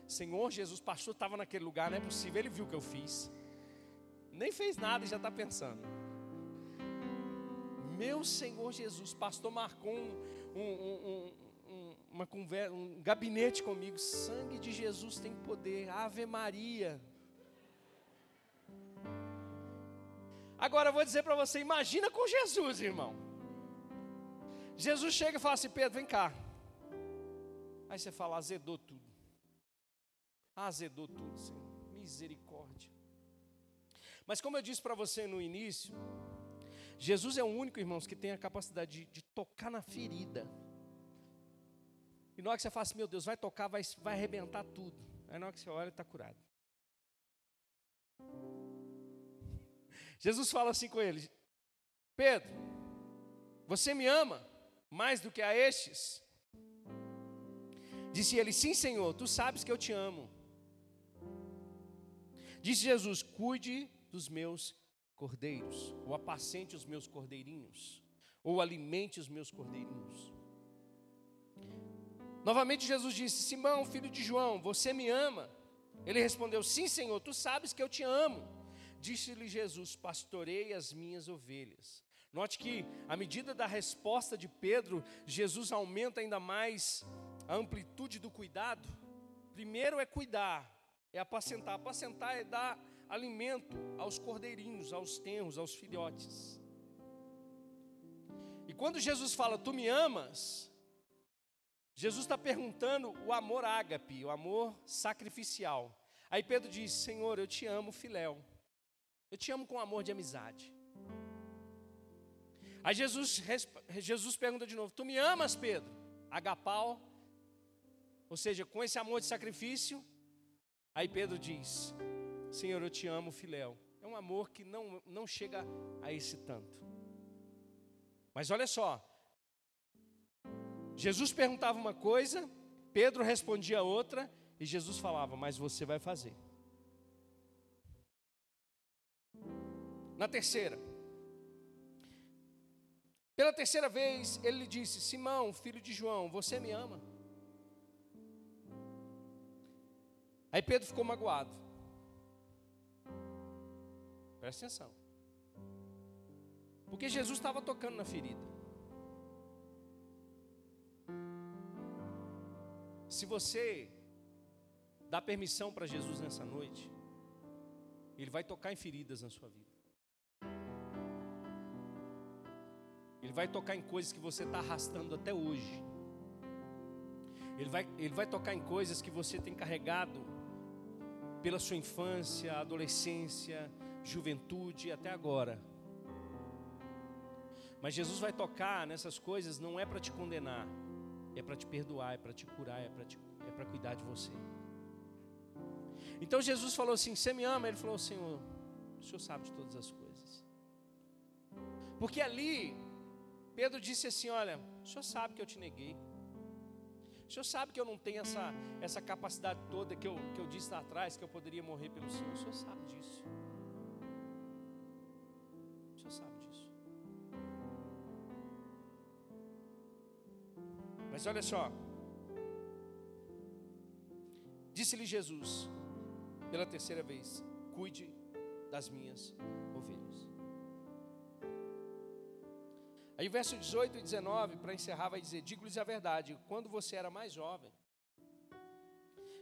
Senhor Jesus, pastor estava naquele lugar, não é possível, ele viu o que eu fiz. Nem fez nada e já está pensando. Meu Senhor Jesus, pastor marcou um, um, uma conversa, um gabinete comigo. Sangue de Jesus tem poder. Ave Maria. Agora eu vou dizer para você, imagina com Jesus, irmão. Jesus chega e fala assim: Pedro, vem cá. Aí você fala, azedou tudo. Azedou tudo, Senhor. Misericórdia. Mas como eu disse para você no início, Jesus é o único, irmãos, que tem a capacidade de, de tocar na ferida. E na hora que você fala assim, meu Deus, vai tocar, vai, vai arrebentar tudo. Aí na hora que você olha, está curado. Jesus fala assim com ele: Pedro, você me ama mais do que a estes? Disse ele: Sim, Senhor, tu sabes que eu te amo. Disse Jesus: Cuide dos meus cordeiros, ou apacente os meus cordeirinhos, ou alimente os meus cordeirinhos. Novamente Jesus disse: Simão, filho de João, você me ama? Ele respondeu: Sim, Senhor, tu sabes que eu te amo. Disse-lhe Jesus: Pastorei as minhas ovelhas. Note que, à medida da resposta de Pedro, Jesus aumenta ainda mais a amplitude do cuidado. Primeiro é cuidar, é apacentar. Apacentar é dar alimento aos cordeirinhos, aos tenros, aos filhotes. E quando Jesus fala, Tu me amas, Jesus está perguntando o amor ágape, o amor sacrificial. Aí Pedro diz: Senhor, eu te amo, filéu. Eu te amo com amor de amizade. Aí Jesus, Jesus pergunta de novo: Tu me amas, Pedro? Agapau, ou seja, com esse amor de sacrifício. Aí Pedro diz: Senhor, eu te amo, filéu. É um amor que não, não chega a esse tanto. Mas olha só, Jesus perguntava uma coisa, Pedro respondia outra, e Jesus falava: Mas você vai fazer. Na terceira, pela terceira vez, ele lhe disse: Simão, filho de João, você me ama? Aí Pedro ficou magoado. Presta atenção. Porque Jesus estava tocando na ferida. Se você dá permissão para Jesus nessa noite, Ele vai tocar em feridas na sua vida. Ele vai tocar em coisas que você está arrastando até hoje. Ele vai, ele vai tocar em coisas que você tem carregado pela sua infância, adolescência, juventude até agora. Mas Jesus vai tocar nessas coisas não é para te condenar, é para te perdoar, é para te curar, é para é para cuidar de você. Então Jesus falou assim: Você me ama? Ele falou: Senhor, o Senhor sabe de todas as coisas. Porque ali Pedro disse assim: Olha, o senhor sabe que eu te neguei. O senhor sabe que eu não tenho essa, essa capacidade toda que eu, que eu disse lá atrás, que eu poderia morrer pelo senhor. O senhor sabe disso. Mas olha só. Disse-lhe Jesus, pela terceira vez: Cuide das minhas ovelhas. Aí, verso 18 e 19, para encerrar, vai dizer: Digo-lhes a verdade, quando você era mais jovem,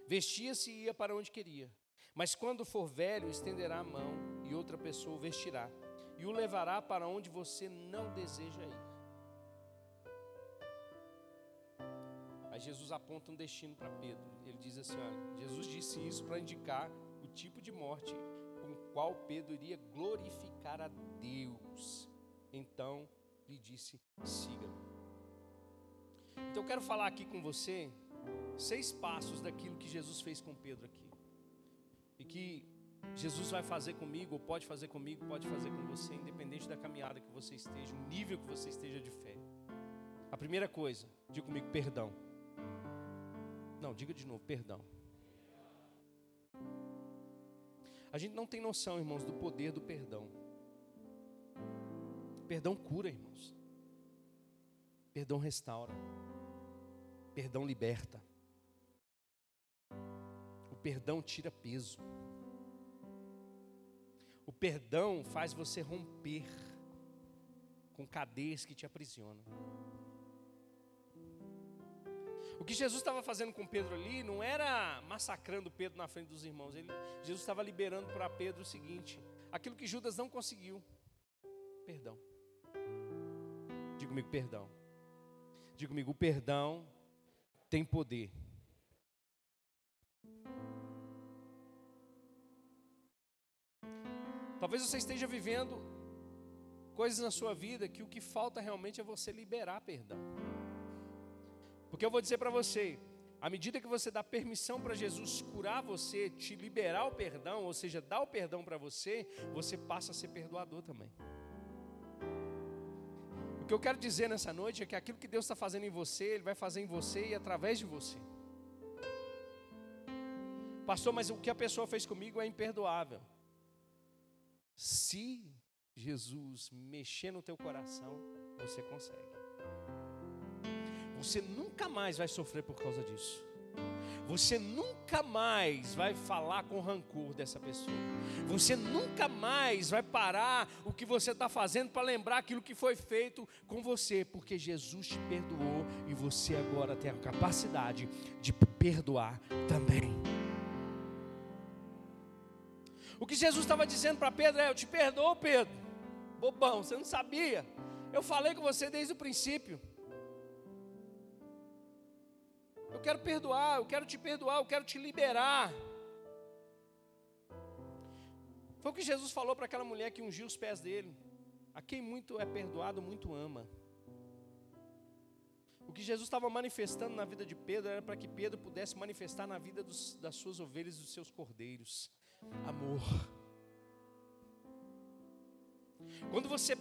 vestia-se e ia para onde queria, mas quando for velho, estenderá a mão e outra pessoa o vestirá e o levará para onde você não deseja ir. Jesus aponta um destino para Pedro. Ele diz assim: olha, Jesus disse isso para indicar o tipo de morte com qual Pedro iria glorificar a Deus. Então, lhe disse: siga-me. Então eu quero falar aqui com você seis passos daquilo que Jesus fez com Pedro aqui. E que Jesus vai fazer comigo, ou pode fazer comigo, pode fazer com você, independente da caminhada que você esteja, o nível que você esteja de fé. A primeira coisa, diga comigo, perdão. Não, diga de novo, perdão. A gente não tem noção, irmãos, do poder do perdão. Perdão cura, irmãos. Perdão restaura. Perdão liberta. O perdão tira peso. O perdão faz você romper com cadeias que te aprisionam. O que Jesus estava fazendo com Pedro ali não era massacrando Pedro na frente dos irmãos. Ele, Jesus estava liberando para Pedro o seguinte: aquilo que Judas não conseguiu. Perdão. Diga comigo, perdão. Diga comigo, o perdão tem poder. Talvez você esteja vivendo coisas na sua vida que o que falta realmente é você liberar perdão. Porque eu vou dizer para você, à medida que você dá permissão para Jesus curar você, te liberar o perdão, ou seja, dar o perdão para você, você passa a ser perdoador também. O que eu quero dizer nessa noite é que aquilo que Deus está fazendo em você, Ele vai fazer em você e através de você. Pastor, mas o que a pessoa fez comigo é imperdoável. Se Jesus mexer no teu coração, você consegue. Você nunca mais vai sofrer por causa disso. Você nunca mais vai falar com rancor dessa pessoa. Você nunca mais vai parar o que você está fazendo para lembrar aquilo que foi feito com você, porque Jesus te perdoou e você agora tem a capacidade de perdoar também. O que Jesus estava dizendo para Pedro é: Eu te perdoo, Pedro. Bobão, você não sabia. Eu falei com você desde o princípio. Eu quero perdoar, eu quero te perdoar, eu quero te liberar. Foi o que Jesus falou para aquela mulher que ungiu os pés dele. A quem muito é perdoado, muito ama. O que Jesus estava manifestando na vida de Pedro era para que Pedro pudesse manifestar na vida dos, das suas ovelhas e dos seus cordeiros amor. Quando você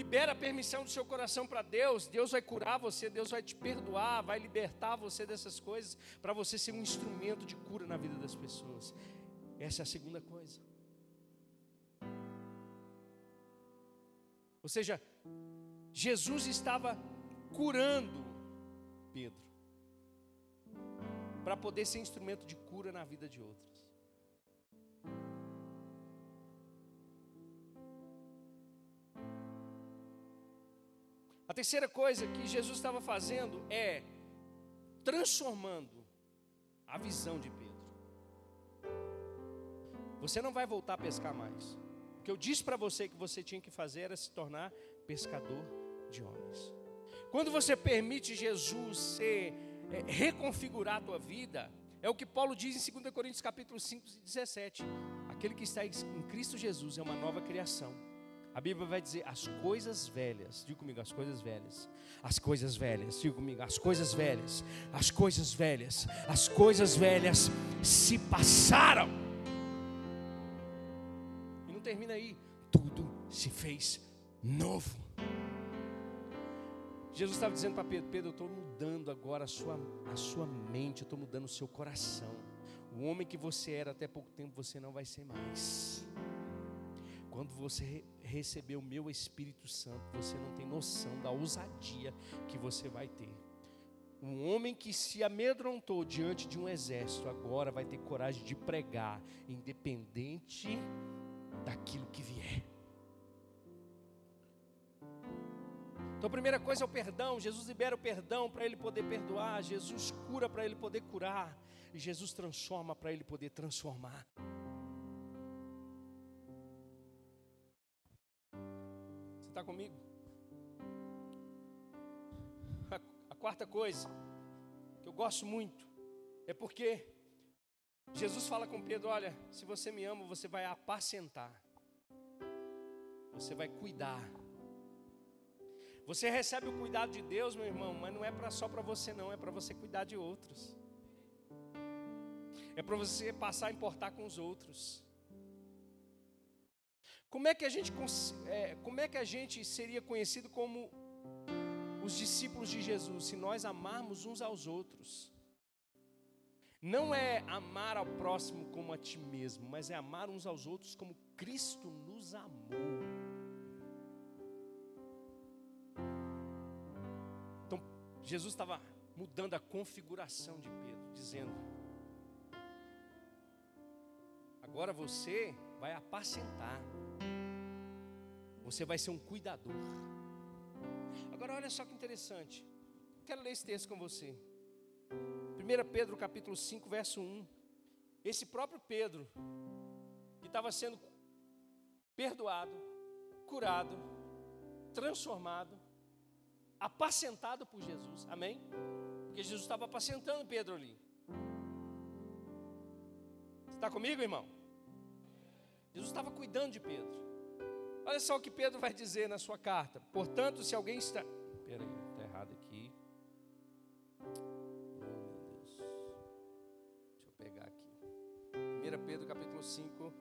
libera a permissão do seu coração para Deus, Deus vai curar você, Deus vai te perdoar, vai libertar você dessas coisas, para você ser um instrumento de cura na vida das pessoas. Essa é a segunda coisa. Ou seja, Jesus estava curando Pedro, para poder ser instrumento de cura na vida de outros. A terceira coisa que Jesus estava fazendo é transformando a visão de Pedro. Você não vai voltar a pescar mais. O que eu disse para você que você tinha que fazer era se tornar pescador de homens. Quando você permite Jesus ser, é, reconfigurar a tua vida, é o que Paulo diz em 2 Coríntios capítulo 5, 17. Aquele que está em Cristo Jesus é uma nova criação a Bíblia vai dizer as coisas velhas, diga comigo, as coisas velhas, as coisas velhas, diga comigo, as coisas velhas, as coisas velhas, as coisas velhas se passaram. E não termina aí, tudo se fez novo. Jesus estava dizendo para Pedro: Pedro, eu estou mudando agora a sua, a sua mente, eu estou mudando o seu coração. O homem que você era até pouco tempo, você não vai ser mais. Quando você receber o meu Espírito Santo, você não tem noção da ousadia que você vai ter. Um homem que se amedrontou diante de um exército, agora vai ter coragem de pregar, independente daquilo que vier. Então a primeira coisa é o perdão. Jesus libera o perdão para ele poder perdoar. Jesus cura para ele poder curar. E Jesus transforma para ele poder transformar. Está comigo? A, a quarta coisa, que eu gosto muito, é porque Jesus fala com Pedro: Olha, se você me ama, você vai apacentar, você vai cuidar. Você recebe o cuidado de Deus, meu irmão, mas não é pra, só para você, não, é para você cuidar de outros, é para você passar a importar com os outros. Como é que a gente, é, como é que a gente seria conhecido como os discípulos de Jesus se nós amarmos uns aos outros? Não é amar ao próximo como a ti mesmo, mas é amar uns aos outros como Cristo nos amou. Então, Jesus estava mudando a configuração de Pedro, dizendo: Agora você vai apacentar. Você vai ser um cuidador. Agora olha só que interessante. Quero ler esse texto com você. 1 Pedro capítulo 5, verso 1. Esse próprio Pedro, que estava sendo perdoado, curado, transformado, apacentado por Jesus. Amém? Porque Jesus estava apacentando Pedro ali. Está comigo, irmão? Jesus estava cuidando de Pedro. Olha só o que Pedro vai dizer na sua carta. Portanto, se alguém está. Espera aí, está errado aqui. Oh, meu Deus. Deixa eu pegar aqui. 1 Pedro capítulo 5.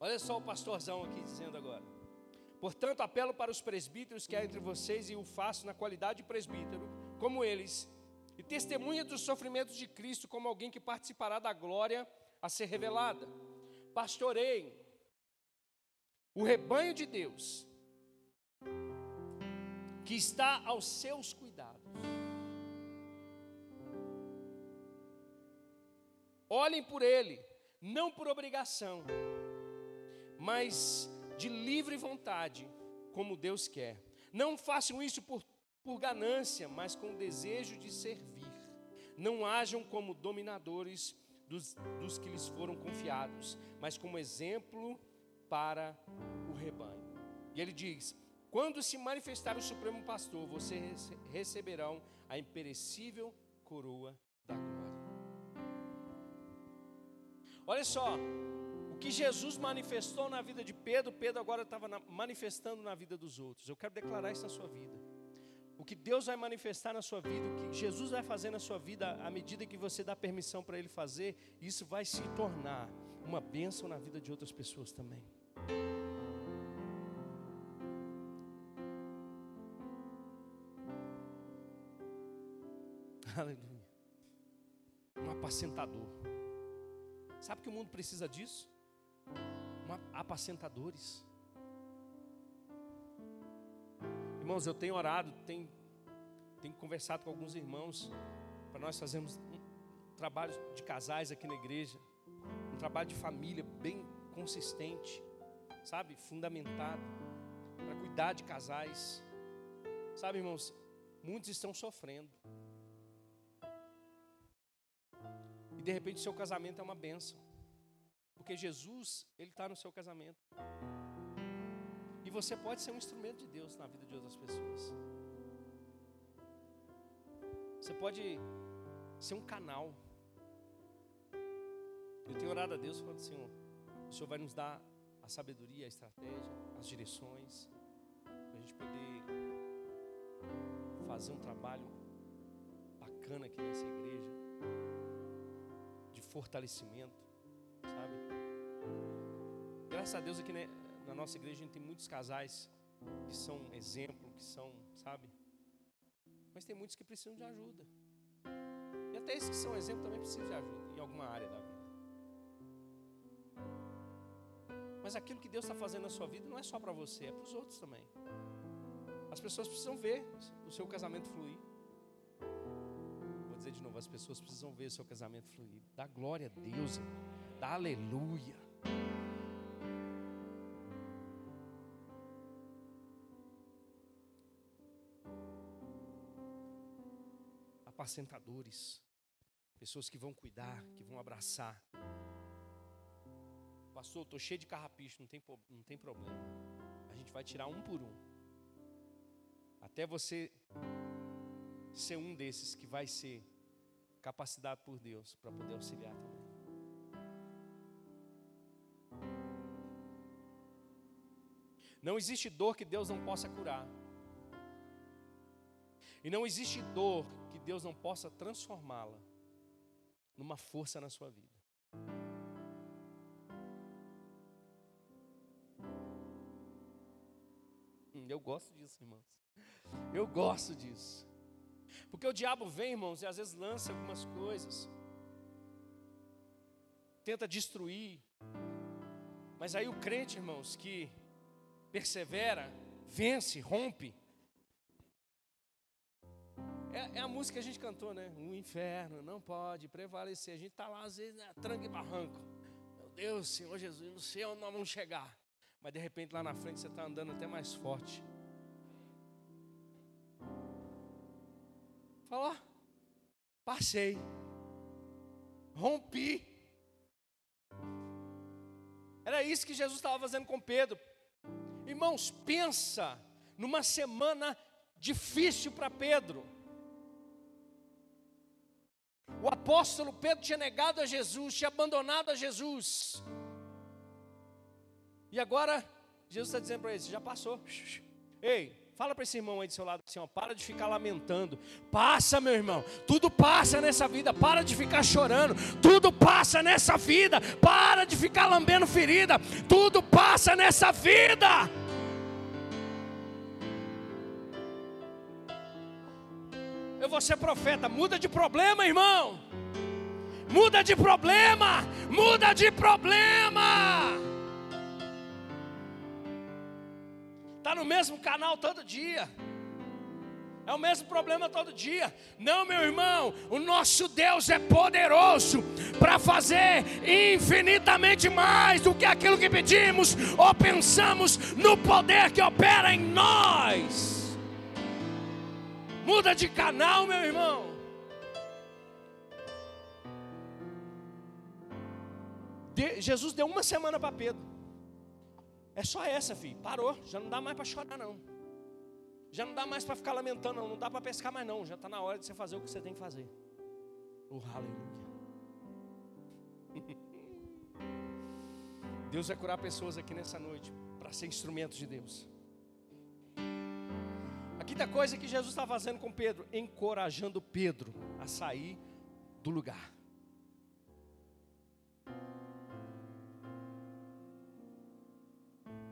Olha só o pastorzão aqui dizendo agora. Portanto, apelo para os presbíteros que há entre vocês e o faço na qualidade de presbítero, como eles, e testemunha dos sofrimentos de Cristo como alguém que participará da glória a ser revelada. Pastoreiem o rebanho de Deus que está aos seus cuidados. Olhem por ele, não por obrigação, mas de livre vontade, como Deus quer. Não façam isso por, por ganância, mas com desejo de servir. Não hajam como dominadores dos, dos que lhes foram confiados, mas como exemplo para o rebanho. E ele diz: quando se manifestar o Supremo Pastor, vocês receberão a imperecível coroa da glória. Olha só, que Jesus manifestou na vida de Pedro, Pedro agora estava manifestando na vida dos outros. Eu quero declarar isso na sua vida. O que Deus vai manifestar na sua vida, o que Jesus vai fazer na sua vida, à medida que você dá permissão para Ele fazer, isso vai se tornar uma bênção na vida de outras pessoas também. Aleluia. Um apacentador. Sabe que o mundo precisa disso? apacentadores. Irmãos, eu tenho orado, tenho, tenho conversado com alguns irmãos para nós fazermos um trabalho de casais aqui na igreja, um trabalho de família bem consistente, sabe, fundamentado para cuidar de casais. Sabe, irmãos, muitos estão sofrendo. E de repente seu casamento é uma bênção. Porque Jesus, Ele está no seu casamento. E você pode ser um instrumento de Deus na vida de outras pessoas. Você pode ser um canal. Eu tenho orado a Deus falando assim: o Senhor vai nos dar a sabedoria, a estratégia, as direções, para a gente poder fazer um trabalho bacana aqui nessa igreja, de fortalecimento. Graças a Deus aqui né, na nossa igreja a gente tem muitos casais que são exemplo, que são, sabe? Mas tem muitos que precisam de ajuda. E até esses que são exemplo também precisam de ajuda em alguma área da vida. Mas aquilo que Deus está fazendo na sua vida não é só para você, é para os outros também. As pessoas precisam ver o seu casamento fluir. Vou dizer de novo, as pessoas precisam ver o seu casamento fluir. Dá glória a Deus, dá aleluia. apacentadores, pessoas que vão cuidar, que vão abraçar. Pastor, estou cheio de carrapicho, não tem, não tem problema. A gente vai tirar um por um. Até você ser um desses que vai ser capacitado por Deus para poder auxiliar também. Não existe dor que Deus não possa curar. E não existe dor que Deus não possa transformá-la numa força na sua vida. Eu gosto disso, irmãos. Eu gosto disso. Porque o diabo vem, irmãos, e às vezes lança algumas coisas, tenta destruir. Mas aí o crente, irmãos, que persevera, vence, rompe, é, é, a música que a gente cantou, né? O inferno não pode prevalecer. A gente está lá, às vezes, né, tranca e barranco. Meu Deus, Senhor Jesus, sei onde nós vamos chegar. Mas de repente lá na frente você está andando até mais forte. Falou, passei, rompi. Era isso que Jesus estava fazendo com Pedro. Irmãos, pensa numa semana difícil para Pedro. O apóstolo Pedro tinha negado a Jesus, tinha abandonado a Jesus. E agora, Jesus está dizendo para ele: já passou. Ei, fala para esse irmão aí do seu lado assim: ó, para de ficar lamentando. Passa, meu irmão. Tudo passa nessa vida. Para de ficar chorando. Tudo passa nessa vida. Para de ficar lambendo ferida. Tudo passa nessa vida. Eu vou ser profeta. Muda de problema, irmão. Muda de problema. Muda de problema. Está no mesmo canal todo dia. É o mesmo problema todo dia. Não, meu irmão, o nosso Deus é poderoso para fazer infinitamente mais do que aquilo que pedimos ou pensamos no poder que opera em nós. Muda de canal, meu irmão. De, Jesus deu uma semana para Pedro. É só essa, filho. Parou. Já não dá mais para chorar, não. Já não dá mais para ficar lamentando, não. Não dá para pescar mais, não. Já está na hora de você fazer o que você tem que fazer. Oh, aleluia. Deus vai curar pessoas aqui nessa noite para ser instrumentos de Deus. A quinta coisa que Jesus está fazendo com Pedro, encorajando Pedro a sair do lugar.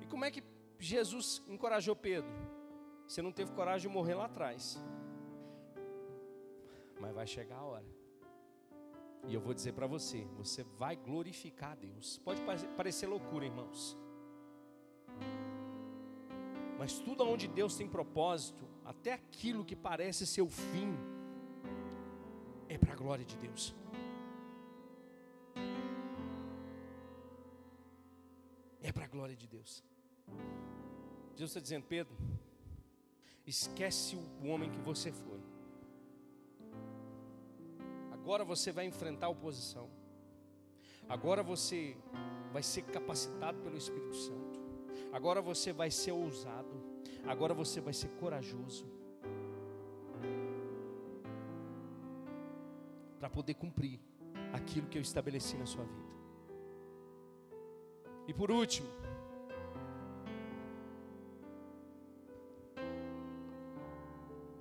E como é que Jesus encorajou Pedro? Você não teve coragem de morrer lá atrás. Mas vai chegar a hora. E eu vou dizer para você: você vai glorificar a Deus. Pode parecer loucura, irmãos. Mas tudo onde Deus tem propósito, até aquilo que parece ser o fim, é para a glória de Deus. É para a glória de Deus. Deus está dizendo, Pedro, esquece o homem que você foi. Agora você vai enfrentar a oposição. Agora você vai ser capacitado pelo Espírito Santo. Agora você vai ser ousado. Agora você vai ser corajoso. Para poder cumprir aquilo que eu estabeleci na sua vida. E por último,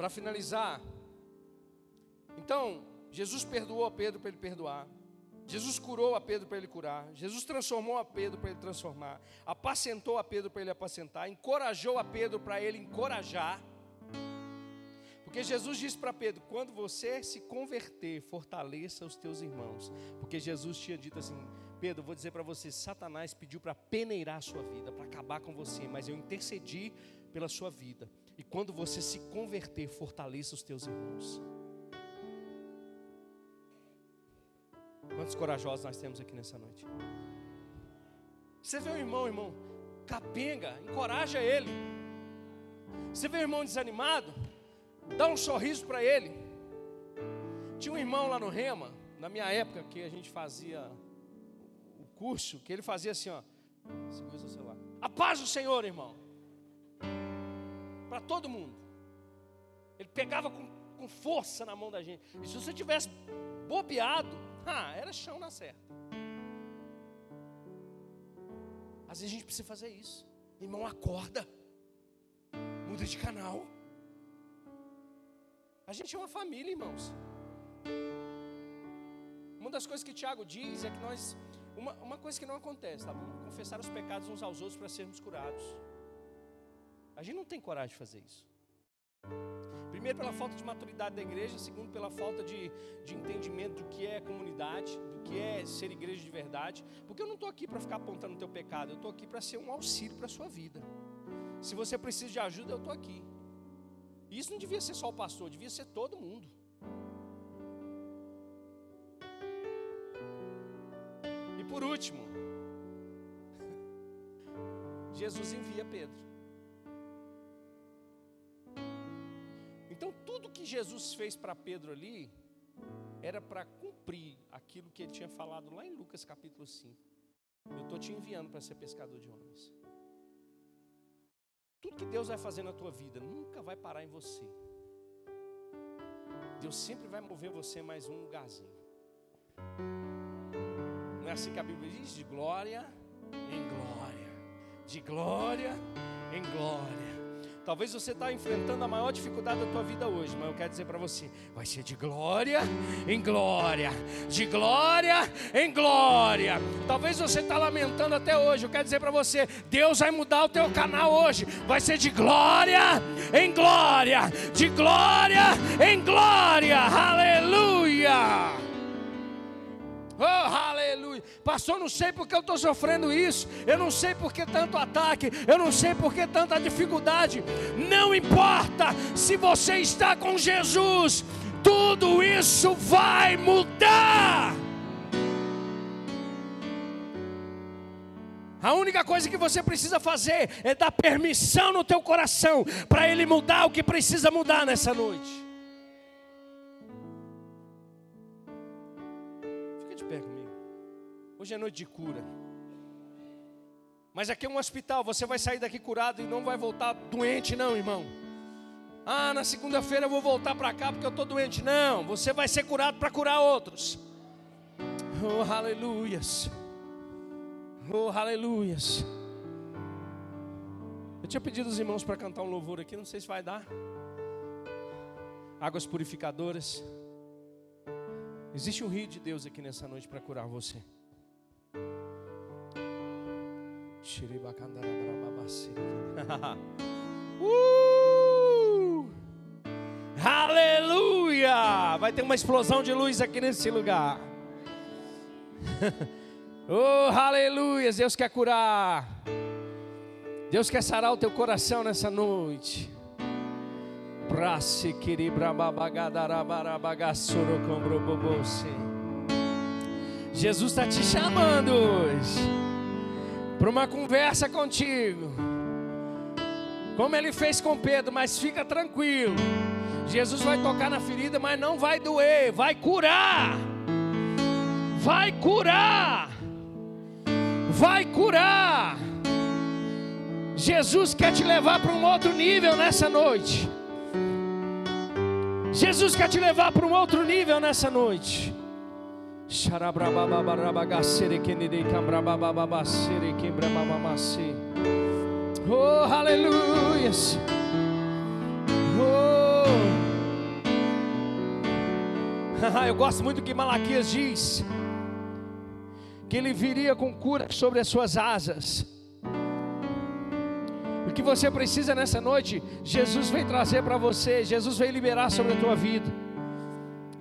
para finalizar, então, Jesus perdoou a Pedro para ele perdoar. Jesus curou a Pedro para ele curar. Jesus transformou a Pedro para ele transformar. Apacentou a Pedro para ele apacentar. Encorajou a Pedro para ele encorajar. Porque Jesus disse para Pedro: quando você se converter, fortaleça os teus irmãos. Porque Jesus tinha dito assim: Pedro, vou dizer para você: Satanás pediu para peneirar a sua vida, para acabar com você, mas eu intercedi pela sua vida. E quando você se converter, fortaleça os teus irmãos. Quantos corajosos nós temos aqui nessa noite? Você vê o irmão, irmão, capenga, encoraja ele. Você vê o irmão desanimado, dá um sorriso para ele. Tinha um irmão lá no Rema, na minha época que a gente fazia o curso, que ele fazia assim, ó. A paz do Senhor, irmão. Para todo mundo. Ele pegava com, com força na mão da gente. E se você tivesse bobeado, ah, era chão na certa. Às vezes a gente precisa fazer isso. Irmão, acorda. Muda de canal. A gente é uma família, irmãos. Uma das coisas que Tiago diz é que nós. Uma, uma coisa que não acontece, tá bom? Confessar os pecados uns aos outros para sermos curados. A gente não tem coragem de fazer isso. Primeiro, pela falta de maturidade da igreja. Segundo, pela falta de, de entendimento do que é comunidade, do que é ser igreja de verdade. Porque eu não estou aqui para ficar apontando o teu pecado, eu estou aqui para ser um auxílio para a sua vida. Se você precisa de ajuda, eu estou aqui. E isso não devia ser só o pastor, devia ser todo mundo. E por último, Jesus envia Pedro. Que Jesus fez para Pedro ali, era para cumprir aquilo que ele tinha falado lá em Lucas capítulo 5. Eu estou te enviando para ser pescador de homens. Tudo que Deus vai fazer na tua vida nunca vai parar em você. Deus sempre vai mover você mais um lugarzinho. Não é assim que a Bíblia diz? De glória em glória. De glória em glória. Talvez você está enfrentando a maior dificuldade da tua vida hoje, mas eu quero dizer para você, vai ser de glória em glória, de glória em glória. Talvez você está lamentando até hoje, eu quero dizer para você, Deus vai mudar o teu canal hoje, vai ser de glória em glória, de glória em glória, aleluia. Oh, aleluia. Pastor, não sei porque eu estou sofrendo isso. Eu não sei por que tanto ataque. Eu não sei por que tanta dificuldade. Não importa se você está com Jesus. Tudo isso vai mudar. A única coisa que você precisa fazer é dar permissão no teu coração para ele mudar o que precisa mudar nessa noite. Hoje é noite de cura. Mas aqui é um hospital, você vai sair daqui curado e não vai voltar doente, não, irmão. Ah, na segunda-feira eu vou voltar para cá porque eu estou doente. Não, você vai ser curado para curar outros. Oh, aleluias. Oh, aleluias. Eu tinha pedido os irmãos para cantar um louvor aqui, não sei se vai dar. Águas purificadoras. Existe um rio de Deus aqui nessa noite para curar você. uh! Aleluia! Vai ter uma explosão de luz aqui nesse lugar. oh, aleluia! Deus quer curar. Deus quer sarar o teu coração nessa noite. Jesus está te chamando hoje para uma conversa contigo. Como ele fez com Pedro, mas fica tranquilo. Jesus vai tocar na ferida, mas não vai doer, vai curar. Vai curar. Vai curar. Jesus quer te levar para um outro nível nessa noite. Jesus quer te levar para um outro nível nessa noite. Oh, aleluia. Oh. Eu gosto muito do que Malaquias diz. Que ele viria com cura sobre as suas asas. Que você precisa nessa noite, Jesus vem trazer para você, Jesus vem liberar sobre a tua vida.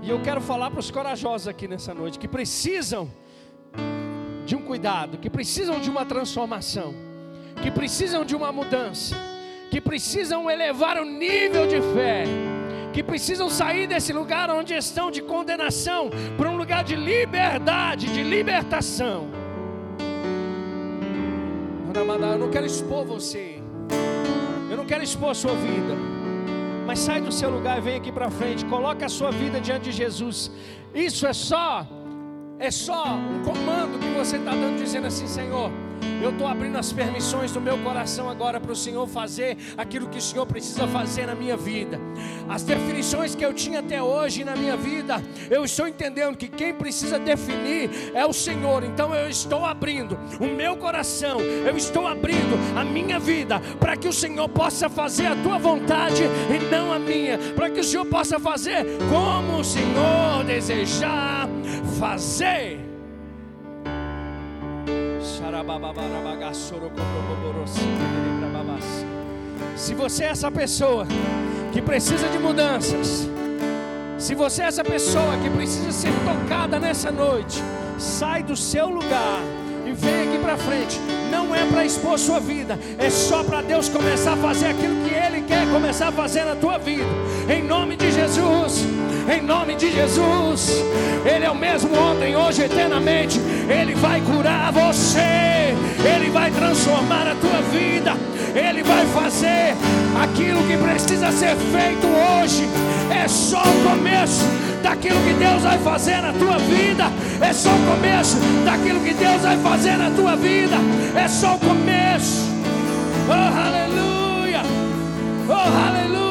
E eu quero falar para os corajosos aqui nessa noite que precisam de um cuidado, que precisam de uma transformação, que precisam de uma mudança, que precisam elevar o nível de fé, que precisam sair desse lugar onde estão de condenação para um lugar de liberdade, de libertação. Eu não quero expor você, não quero expor sua vida. Mas sai do seu lugar e vem aqui para frente. Coloca a sua vida diante de Jesus. Isso é só, é só um comando que você está dando, dizendo assim, Senhor. Eu estou abrindo as permissões do meu coração agora para o Senhor fazer aquilo que o Senhor precisa fazer na minha vida. As definições que eu tinha até hoje na minha vida, eu estou entendendo que quem precisa definir é o Senhor. Então eu estou abrindo o meu coração, eu estou abrindo a minha vida para que o Senhor possa fazer a tua vontade e não a minha, para que o Senhor possa fazer como o Senhor desejar fazer. Se você é essa pessoa que precisa de mudanças, se você é essa pessoa que precisa ser tocada nessa noite, sai do seu lugar e vem aqui para frente. Não é para expor sua vida, é só para Deus começar a fazer aquilo que Ele quer começar a fazer na tua vida. Em nome de Jesus em nome de Jesus. Ele é o mesmo ontem, hoje, eternamente. Ele vai curar você, Ele vai transformar a tua vida, Ele vai fazer aquilo que precisa ser feito hoje. É só o começo daquilo que Deus vai fazer na tua vida. É só o começo daquilo que Deus vai fazer na tua vida. É só o começo. Oh, aleluia! Oh, aleluia!